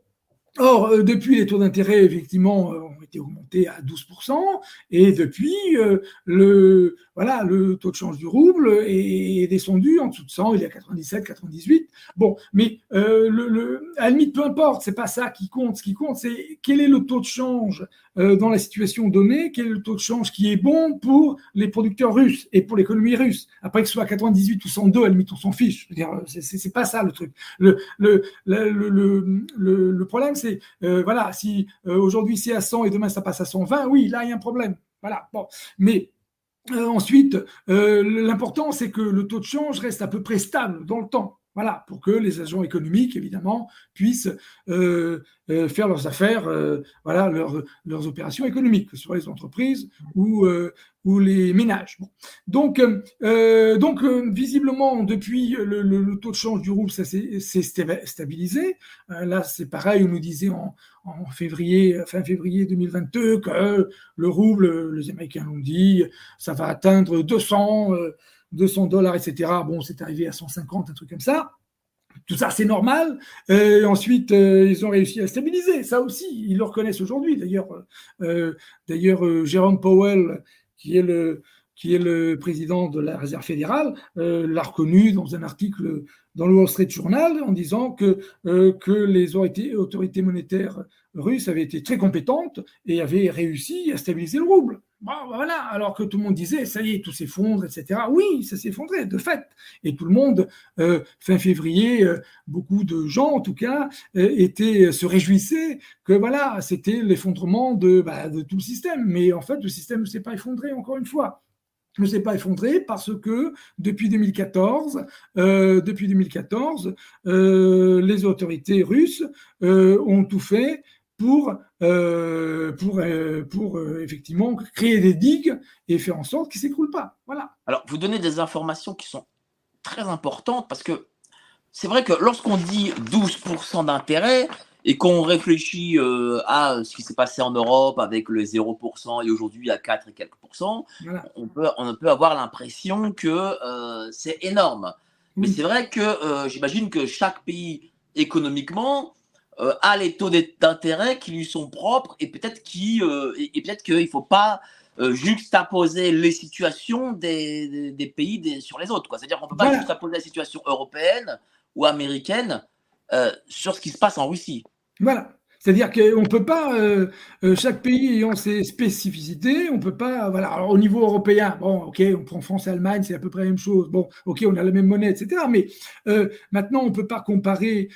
Or, euh, depuis, les taux d'intérêt, effectivement, euh, ont été augmentés à 12%, et depuis, euh, le, voilà, le taux de change du rouble est, descendu en dessous de 100, il est à 97, 98. Bon, mais le, à la limite, peu importe, c'est pas ça qui compte. Ce qui compte, c'est quel est le taux de change dans la situation donnée, quel est le taux de change qui est bon pour les producteurs russes et pour l'économie russe. Après que ce soit 98 ou 102, à la limite, on s'en fiche. C'est pas ça le truc. Le, le, le, le problème, c'est euh, voilà, si euh, aujourd'hui c'est à 100 et demain ça passe à 120, oui, là il y a un problème. Voilà. Bon, mais euh, ensuite, l'important c'est que le taux de change reste à peu près stable dans le temps. Voilà, pour que les agents économiques, évidemment, puissent faire leurs affaires, voilà, leurs, opérations économiques, que ce soit les entreprises ou, ou les ménages. Donc, euh, donc euh, visiblement, depuis le, taux de change du rouble, ça s'est stabilisé. Euh, là, c'est pareil, on nous disait en, février, fin février 2022 que le rouble, les Américains l'ont dit, ça va atteindre 200, 200 dollars, etc. Bon, c'est arrivé à 150, un truc comme ça. tout ça, c'est normal. Et ensuite, ils ont réussi à stabiliser. Ça aussi, ils le reconnaissent aujourd'hui. D'ailleurs, d'ailleurs, Jérôme Powell, qui est le président de la Réserve fédérale, l'a reconnu dans un article dans le Wall Street Journal en disant que, euh, que les autorités, monétaires russes avaient été très compétentes et avaient réussi à stabiliser le rouble. Voilà, alors que tout le monde disait, ça y est, tout s'effondre, etc. Oui, ça s'effondrait, de fait. Et tout le monde, euh, fin février, euh, beaucoup de gens, en tout cas, étaient, se réjouissaient que voilà, c'était l'effondrement de, bah, de tout le système. Mais en fait, le système ne s'est pas effondré, encore une fois ne s'est pas effondré parce que depuis 2014, euh, depuis 2014 euh, les autorités russes euh, ont tout fait pour, pour, pour effectivement créer des digues et faire en sorte qu'ils ne s'écroulent pas. Voilà. Alors, vous donnez des informations qui sont très importantes parce que c'est vrai que lorsqu'on dit 12% d'intérêt, et qu'on réfléchit euh, à ce qui s'est passé en Europe avec le 0% et aujourd'hui à 4 et quelques pourcents, on, peut, on peut avoir l'impression que euh, c'est énorme. Mais c'est vrai que euh, j'imagine que chaque pays économiquement a les taux d'intérêt qui lui sont propres et peut-être qui et, peut-être qu'il ne faut pas juxtaposer les situations des, des, pays sur les autres. C'est-à-dire qu'on ne peut pas juxtaposer la situation européenne ou américaine sur ce qui se passe en Russie. Voilà. C'est-à-dire qu'on ne peut pas, euh, euh, chaque pays ayant ses spécificités, on ne peut pas, voilà, alors au niveau européen, bon, ok, on prend France et Allemagne, c'est à peu près la même chose, bon, ok, on a la même monnaie, etc. Mais euh, maintenant, on ne peut pas comparer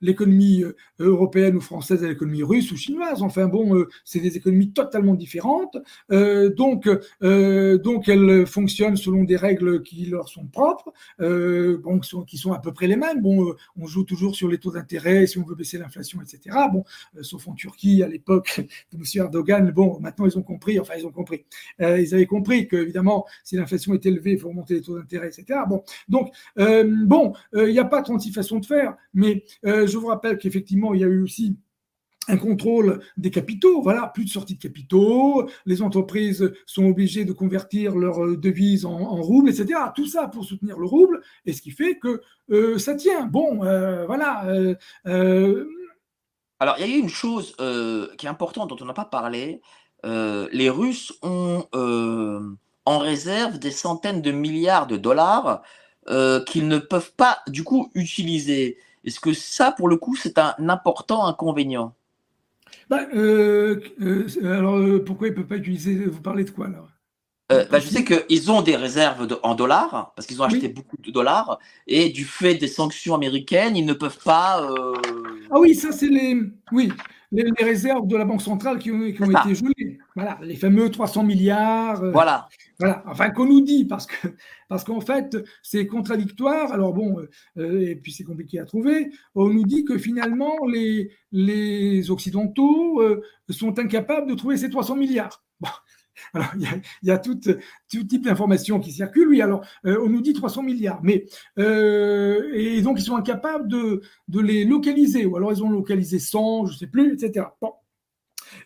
l'économie européenne ou française à l'économie russe ou chinoise. Enfin bon, c'est des économies totalement différentes. donc, donc, elles fonctionnent selon des règles qui leur sont propres, bon, qui sont à peu près les mêmes. Bon, on joue toujours sur les taux d'intérêt, si on veut baisser l'inflation, etc. Bon, euh, sauf en Turquie à l'époque de M. Erdogan. Bon, maintenant ils ont compris, enfin ils ont compris. Euh, ils avaient compris que évidemment, si l'inflation est élevée, il faut remonter les taux d'intérêt, etc. Bon, donc euh, bon, il n'y a pas 36 façons de faire, mais je vous rappelle qu'effectivement, il y a eu aussi un contrôle des capitaux, voilà, plus de sortie de capitaux, les entreprises sont obligées de convertir leurs devises en, en roubles, etc. Tout ça pour soutenir le rouble, et ce qui fait que ça tient. Bon, voilà, alors, il y a eu une chose euh, qui est importante dont on n'a pas parlé. Euh, les Russes ont euh, en réserve des centaines de milliards de dollars qu'ils ne peuvent pas du coup utiliser. Est-ce que ça, pour le coup, c'est un important inconvénient? Bah, Alors, pourquoi ils ne peuvent pas utiliser Vous parlez de quoi alors? Euh, bah, je sais qu'ils ont des réserves en dollars, parce qu'ils ont acheté beaucoup de dollars, et du fait des sanctions américaines, ils ne peuvent pas. Euh, ah oui, ça, c'est les, oui, les, réserves de la Banque centrale qui ont, été gelées. Voilà, les fameux 300 milliards. Euh, voilà. Voilà, enfin, qu'on nous dit, parce que parce qu'en fait, c'est contradictoire. Alors bon, et puis c'est compliqué à trouver. On nous dit que finalement, les, les Occidentaux sont incapables de trouver ces 300 milliards. Bon. Alors, il y a, tout, type d'informations qui circulent. Oui, alors, euh, on nous dit 300 milliards, mais euh, et donc ils sont incapables de, les localiser, ou alors ils ont localisé 100, je ne sais plus, etc.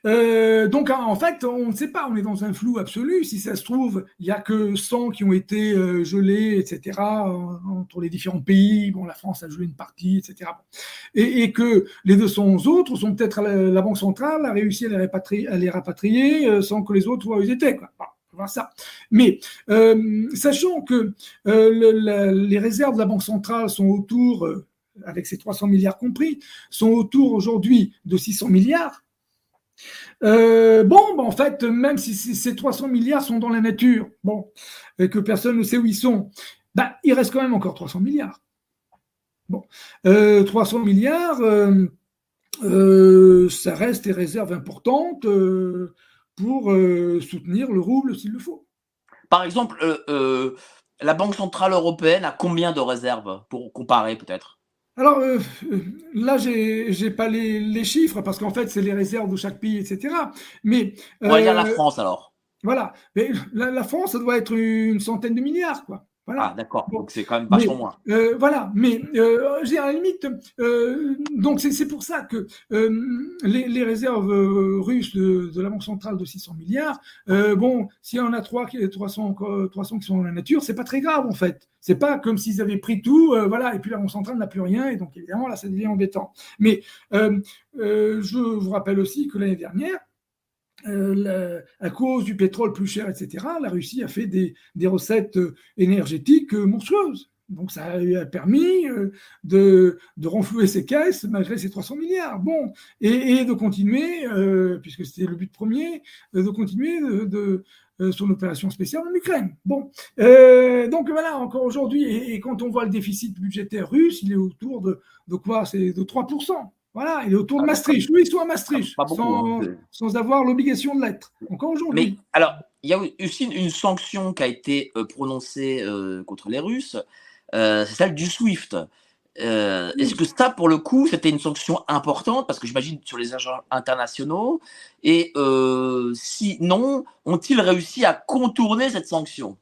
euh, donc en fait, on ne sait pas, on est dans un flou absolu. Si ça se trouve, il n'y a que 100 qui ont été euh, gelés, etc., entre les différents pays. Bon, la France a gelé une partie, etc. Et, que les 200 autres sont peut-être la, Banque centrale a réussi à les, rapatrier, euh, sans que les autres voient où ils étaient. Quoi. voir ça. Mais sachant que les réserves de la Banque centrale sont autour, avec ces 300 milliards compris, sont autour aujourd'hui de 600 milliards, euh, bon, ben, en fait, même si ces 300 milliards sont dans la nature, bon, et que personne ne sait où ils sont, ben, il reste quand même encore 300 milliards. Bon, 300 euh, milliards, euh, ça reste des réserves importantes pour soutenir le rouble s'il le faut. Par exemple, la Banque Centrale Européenne a combien de réserves pour comparer peut-être? Alors euh, là, j'ai n'ai pas les, chiffres parce qu'en fait, c'est les réserves de chaque pays, etc. Mais on va dire la euh, France alors. Voilà. Mais la, France, ça doit être une centaine de milliards, quoi. Voilà. Ah, d'accord. donc c'est quand même vachement moins. Euh, voilà. Mais euh, j'ai à la limite. Euh, donc c'est pour ça que les, les, réserves russes de, de, la Banque centrale de 600 milliards, bon, s'il y en a 3, 300, 300 qui sont dans la nature, c'est pas très grave en fait. C'est pas comme s'ils avaient pris tout, voilà, et puis la Banque centrale n'a plus rien, et donc évidemment là, ça devient embêtant. Mais je vous rappelle aussi que l'année dernière, euh, à cause du pétrole plus cher, etc., la Russie a fait des, recettes euh, énergétiques euh, monstrueuses. Donc ça a permis de, renflouer ses caisses malgré ces 300 milliards. Bon, et, de continuer, puisque c'était le but premier, de continuer de, son opération spéciale en Ukraine. Bon, donc voilà, encore aujourd'hui, et, quand on voit le déficit budgétaire russe, il est autour de, de quoi? C'est de 3%. Voilà, il est autour de ah, Maastricht. Oui, sont à Maastricht, sans, hein, sans, avoir l'obligation de l'être, encore aujourd'hui. Mais alors, il y a aussi une sanction qui a été euh, prononcée euh, contre les Russes, euh, c'est celle du SWIFT. Est-ce que ça, pour le coup, c'était une sanction importante? Parce que j'imagine sur les agents internationaux. Et si non, ont-ils réussi à contourner cette sanction?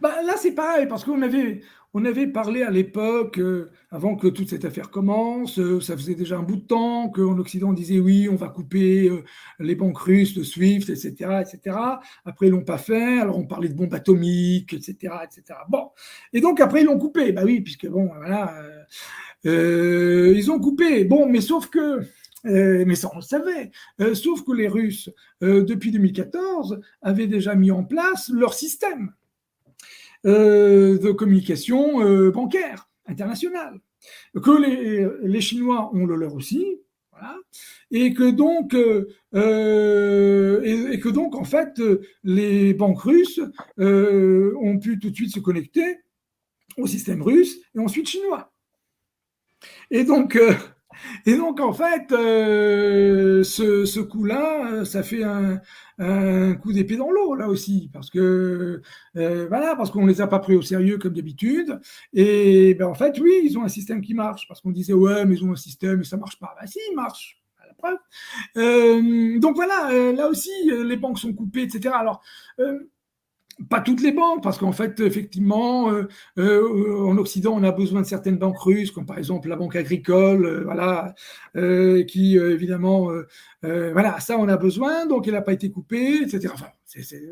Bah, Là, c'est pareil, parce qu'on avait, on avait parlé à l'époque, euh, avant que toute cette affaire commence, euh, ça faisait déjà un bout de temps qu'en Occident on disait oui, on va couper euh, les banques russes, le SWIFT, etc., etc. Après ils l'ont pas fait, alors on parlait de bombes atomiques, etc., etc. Bon, et donc après ils l'ont coupé, bah oui, puisque bon, voilà, ils ont coupé. Bon, mais sauf que mais ça, on le savait. sauf que les Russes, depuis 2014, avaient déjà mis en place leur système. Euh, de communication euh, bancaire internationale. Que les, les, Chinois ont le leur aussi, voilà, et que donc, euh, et, que donc en fait, les banques russes ont pu tout de suite se connecter au système russe et ensuite chinois. Et donc, et donc en fait, ce, ce coup-là, ça fait un, un coup d'épée dans l'eau là aussi parce que euh, voilà parce qu'on les a pas pris au sérieux comme d'habitude. Et ben en fait oui ils ont un système qui marche parce qu'on disait ouais mais ils ont un système et ça marche pas. Bah si il marche la preuve. Euh, donc voilà euh, là aussi les banques sont coupées etc alors pas toutes les banques, parce qu'en fait, effectivement, euh, euh, en Occident, on a besoin de certaines banques russes, comme par exemple la banque agricole, euh, voilà, qui évidemment, voilà, ça on a besoin, donc elle n'a pas été coupée, etc. Enfin,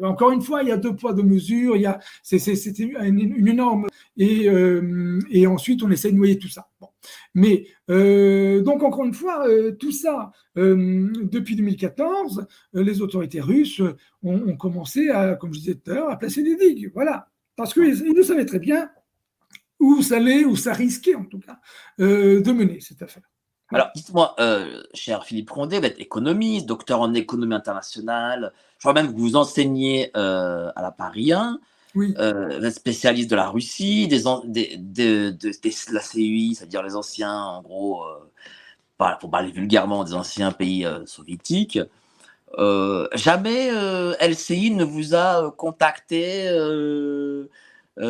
encore une fois, il y a deux poids, deux mesures, il y a, c'était une, une, énorme, et, et ensuite on essaie de noyer tout ça. Bon. Mais euh, donc encore une fois, euh, tout ça, euh, depuis 2014, les autorités russes ont, commencé à, comme je disais tout à l'heure, à placer des digues. Voilà, parce qu'ils nous savaient très bien où ça allait, où ça risquait en tout cas de mener cette affaire. Alors, dites-moi, cher Philippe Condé, vous êtes économiste, docteur en économie internationale. Je crois même que vous enseignez à la Paris 1 oui. euh, spécialiste de la Russie, des, des, de, de, la CUI, c'est-à-dire les anciens, en gros, euh, pour parler vulgairement, des anciens pays euh, soviétiques. Euh, jamais LCI ne vous a contacté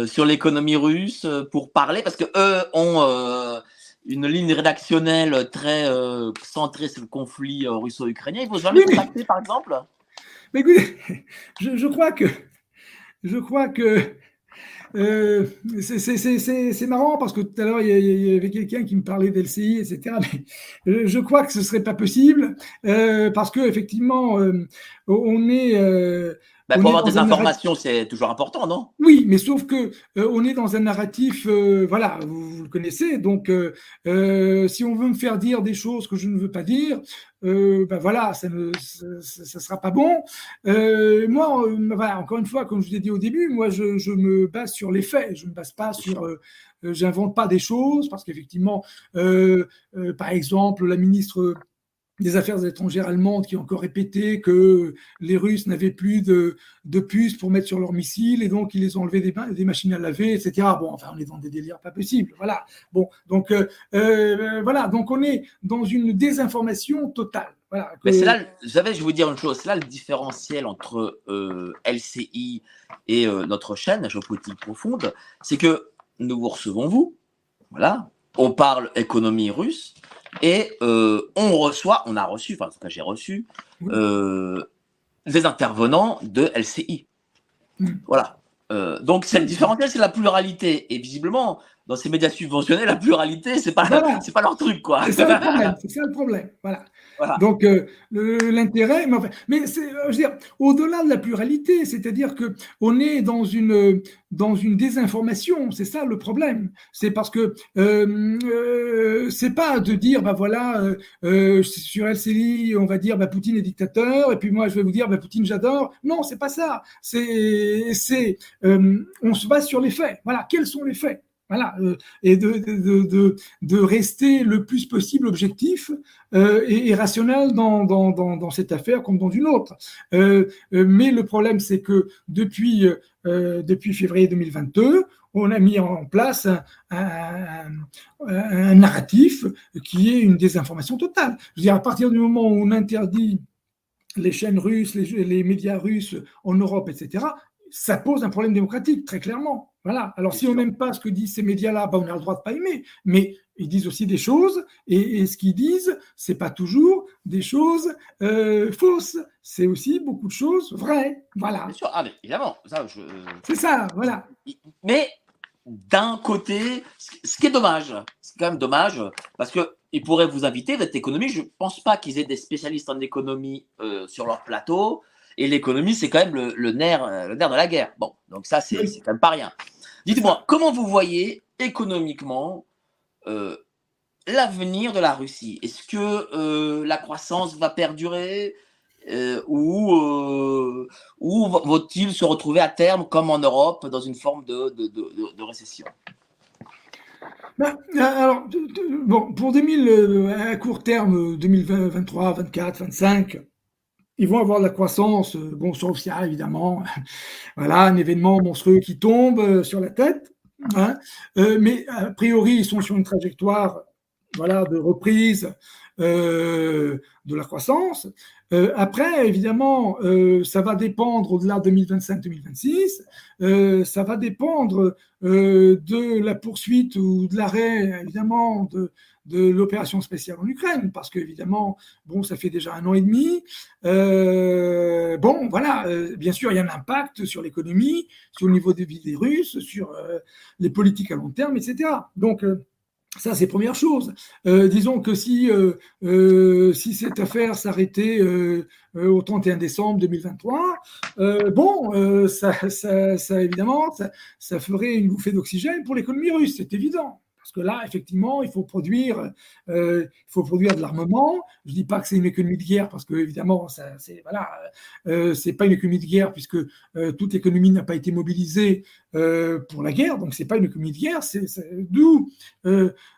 sur l'économie russe pour parler, parce que eux ont une ligne rédactionnelle très centrée sur le conflit russo-ukrainien. Ils vous ont jamais contacté, par exemple? Mais écoutez, je, je crois que je crois que euh, c'est marrant parce que tout à l'heure, il, y avait quelqu'un qui me parlait d'LCI, etc. Mais je crois que ce serait pas possible euh, parce que effectivement, euh, on est bah, pour avoir des informations, c'est toujours important, non? Oui, mais sauf que euh, on est dans un narratif, euh, voilà, vous, le connaissez. Donc, euh, si on veut me faire dire des choses que je ne veux pas dire, ben voilà, ça ne ça, sera pas bon. moi, voilà, encore une fois, comme je vous ai dit au début, moi, je, je me base sur les faits. Je ne me base pas sur j'invente pas des choses parce qu'effectivement, par exemple, la ministre des Affaires étrangères allemandes qui ont encore répété que les Russes n'avaient plus de, de, puces pour mettre sur leurs missiles et donc ils les ont enlevés des, des, machines à laver, etc. Bon, enfin, on est dans des délires pas possibles. Voilà. Bon, donc euh, euh, voilà, donc on est dans une désinformation totale. Voilà, Mais c'est là, vous savez, je vais vous dire une chose, c'est là le différentiel entre euh, LCI et notre chaîne, Géopolitique Profonde, c'est que nous vous recevons vous, voilà, on parle économie russe, et euh, on reçoit, on a reçu, enfin en tout cas j'ai reçu, euh, des intervenants de LCI. Hmm. Voilà. Euh, donc, cette différentiel, c'est la pluralité. Et visiblement, dans ces médias subventionnés, la pluralité, c'est pas, c'est pas leur truc, quoi. C'est ça le problème. C'est ça le problème. Voilà. Donc, euh, l'intérêt, mais, mais c'est, je veux dire, au-delà de la pluralité, c'est-à-dire que on est dans une dans une désinformation. C'est ça le problème. C'est parce que euh, euh c'est pas de dire, bah voilà, euh, euh sur LCI, on va dire, bah Poutine est dictateur, et puis moi je vais vous dire, bah Poutine j'adore. Non, c'est pas ça. C'est c'est on se base sur les faits. Voilà, quels sont les faits? Voilà, euh, et de, rester le plus possible objectif euh, et, rationnel dans, cette affaire comme dans une autre. Euh, mais le problème, c'est que depuis, février 2022, on a mis en place un, narratif qui est une désinformation totale. Je veux dire, à partir du moment où on interdit les chaînes russes, les médias russes en Europe, etc., ça pose un problème démocratique, très clairement. Voilà. Alors, si on n'aime pas ce que disent ces médias-là, bah, on a le droit de pas aimer. Mais ils disent aussi des choses, et, ce qu'ils disent, c'est pas toujours des choses euh, fausses. C'est aussi beaucoup de choses vraies. Voilà. Bien sûr, ah, évidemment. C'est ça, voilà. Mais d'un côté, ce qui est dommage, c'est quand même dommage, parce que ils pourraient vous inviter, votre économie. Je ne pense pas qu'ils aient des spécialistes en économie euh, sur leur plateau. Et l'économie, c'est quand même le, nerf, euh, le nerf de la guerre. Bon, donc ça, c'est quand même pas rien. Dites-moi, comment vous voyez économiquement euh, l'avenir de la Russie? Est-ce que euh, la croissance va perdurer ou, ou va-t-il se retrouver à terme, comme en Europe, dans une forme de, récession? Ben, alors, bon, pour 2000, à court terme, 2023, 24, 25, ils vont avoir de la croissance, euh, bon, sauf s'il évidemment voilà, un événement monstrueux qui tombe euh, sur la tête. Hein. Euh, mais a priori, ils sont sur une trajectoire voilà, de reprise de la croissance. après, évidemment, ça va dépendre au-delà de 2025-2026, ça va dépendre de la poursuite ou de l'arrêt, évidemment, de, de l'opération spéciale en Ukraine, parce qu'évidemment, bon, ça fait déjà un an et demi. Euh, bon, voilà, euh, bien sûr, il y a un impact sur l'économie, sur le niveau de vie des Russes, sur euh, les politiques à long terme, etc. Donc, ça, c'est première chose. disons que si, cette affaire s'arrêtait au 31 décembre 2023, bon, ça, ça, évidemment, ça ferait une bouffée d'oxygène pour l'économie russe, c'est évident. Parce que là, effectivement, il faut produire, euh, il faut produire de l'armement. Je dis pas que c'est une économie de guerre, parce que évidemment, ça, c'est voilà, euh, pas une économie de guerre puisque euh, toute l'économie n'a pas été mobilisée pour la guerre, donc c'est pas une économie de guerre.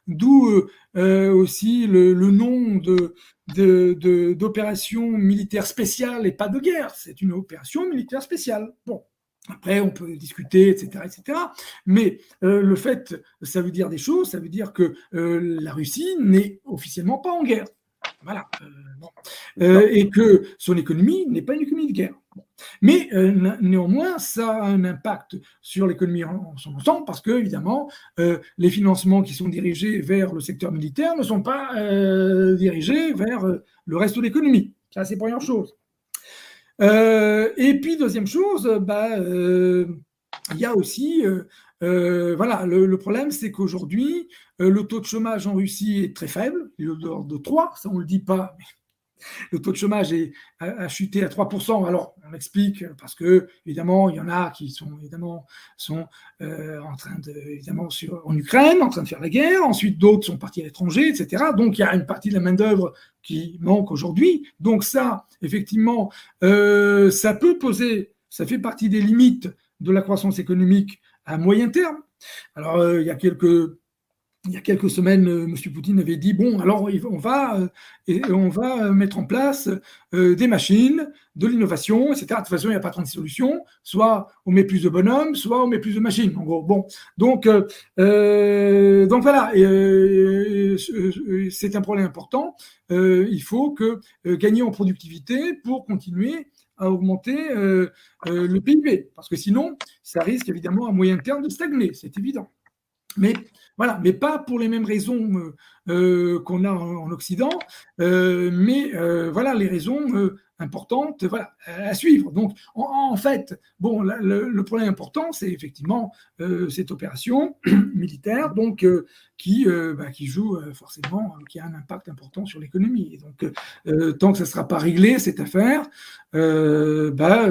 D'où, aussi le, nom de, d'opération militaire spéciale et pas de guerre. C'est une opération militaire spéciale. Bon. Après, on peut discuter, etc., etc. Mais euh, le fait, ça veut dire des choses. Ça veut dire que euh, la Russie n'est officiellement pas en guerre. Voilà. Euh, et que son économie n'est pas une économie de guerre. Mais néanmoins, ça a un impact sur l'économie en, son ensemble parce que, évidemment, les financements qui sont dirigés vers le secteur militaire ne sont pas dirigés vers le reste de l'économie. Ça, c'est première chose. Euh, et puis, deuxième chose, bah, euh, il y a aussi, euh, voilà, le, problème, c'est qu'aujourd'hui, le taux de chômage en Russie est très faible, il est de de 3, ça on ne le dit pas, le taux de chômage a, chuté à 3%. Alors, on explique parce que, évidemment, il y en a qui sont, évidemment, sont euh, en train de, évidemment, sur, en Ukraine, en train de faire la guerre. Ensuite, d'autres sont partis à l'étranger, etc. Donc, il y a une partie de la main-d'œuvre qui manque aujourd'hui. Donc, ça, effectivement, euh, ça peut poser, ça fait partie des limites de la croissance économique à moyen terme. Alors, euh, il y a quelques il y a quelques semaines, euh, M. Poutine avait dit bon, alors on va, euh, va mettre en place euh, des machines, de l'innovation, etc. De toute façon, il n'y a pas 30 solutions. Soit on met plus de bonhommes, soit on met plus de machines. En gros, bon, donc, donc voilà, c'est un problème important. il faut que gagner en productivité pour continuer à augmenter le PIB, parce que sinon, ça risque évidemment à moyen terme de stagner, c'est évident. Mais voilà, mais pas pour les mêmes raisons qu'on a en, Occident, mais voilà les raisons importantes voilà, à suivre. Donc, en, fait, bon, le, problème important, c'est effectivement cette opération militaire, donc qui, bah, qui joue forcément, qui a un impact important sur l'économie. Et donc, tant que ça ne sera pas réglé cette affaire, bah,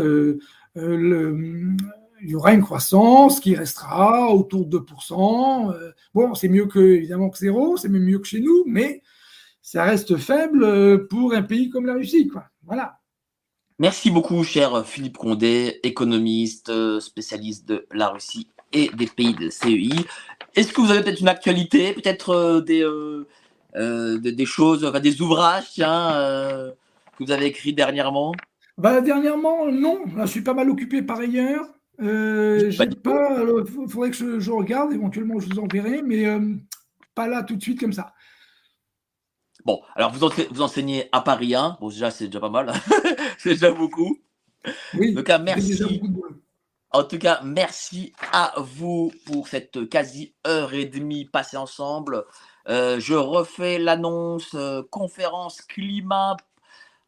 le il y aura une croissance qui restera autour de 2%. Euh, bon, c'est mieux que, évidemment que zéro, c'est même mieux que chez nous, mais ça reste faible euh, pour un pays comme la Russie. Quoi. Voilà. Merci beaucoup, cher Philippe Condé, économiste, euh, spécialiste de la Russie et des pays de CEI. Est-ce que vous avez peut-être une actualité, peut-être des, des choses, enfin, des ouvrages tiens, que vous avez écrits dernièrement? Bah, Dernièrement, non. je suis pas mal occupé par ailleurs. Euh, pas. Il faudrait que je, regarde, éventuellement je vous enverrai, mais euh, pas là tout de suite comme ça. Bon, alors vous, vous enseignez à Paris 1, bon déjà c'est déjà pas mal, c'est déjà beaucoup. Oui, en tout cas, merci. En tout cas, merci à vous pour cette quasi heure et demie passée ensemble. Euh, je refais l'annonce conférence climat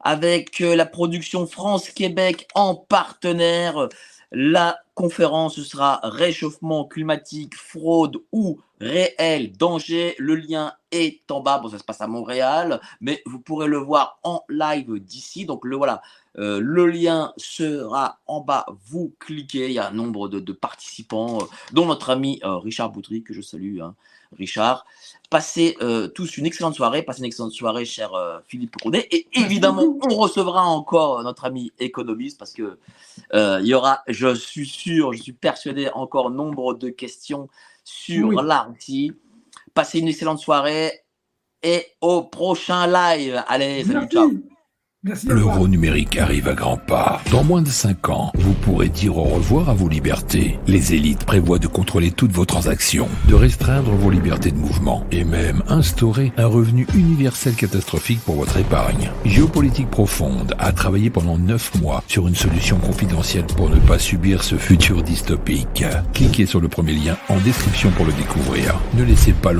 avec la production France-Québec en partenaire. La conférence sera réchauffement climatique, fraude ou réel danger. Le lien est en bas. Bon, ça se passe à Montréal, mais vous pourrez le voir en live d'ici. Donc le voilà, euh, le lien sera en bas. Vous cliquez. Il y a un nombre de, participants, euh, dont notre ami euh, Richard Boutry que je salue. Hein. Richard. Passez tous une excellente soirée. Passez une excellente soirée, cher Philippe Courdet. Et évidemment, on recevra encore notre ami économiste parce que euh, il y aura, je suis sûr, je suis persuadé, encore nombre de questions sur oui. Passez une excellente soirée et au prochain live. Allez, salut, ciao. L'euro numérique arrive à grands pas. Dans moins de 5 ans, vous pourrez dire au revoir à vos libertés. Les élites prévoient de contrôler toutes vos transactions, de restreindre vos libertés de mouvement et même instaurer un revenu universel catastrophique pour votre épargne. Géopolitique profonde a travaillé pendant 9 mois sur une solution confidentielle pour ne pas subir ce futur dystopique. Cliquez sur le premier lien en description pour le découvrir. Ne laissez pas le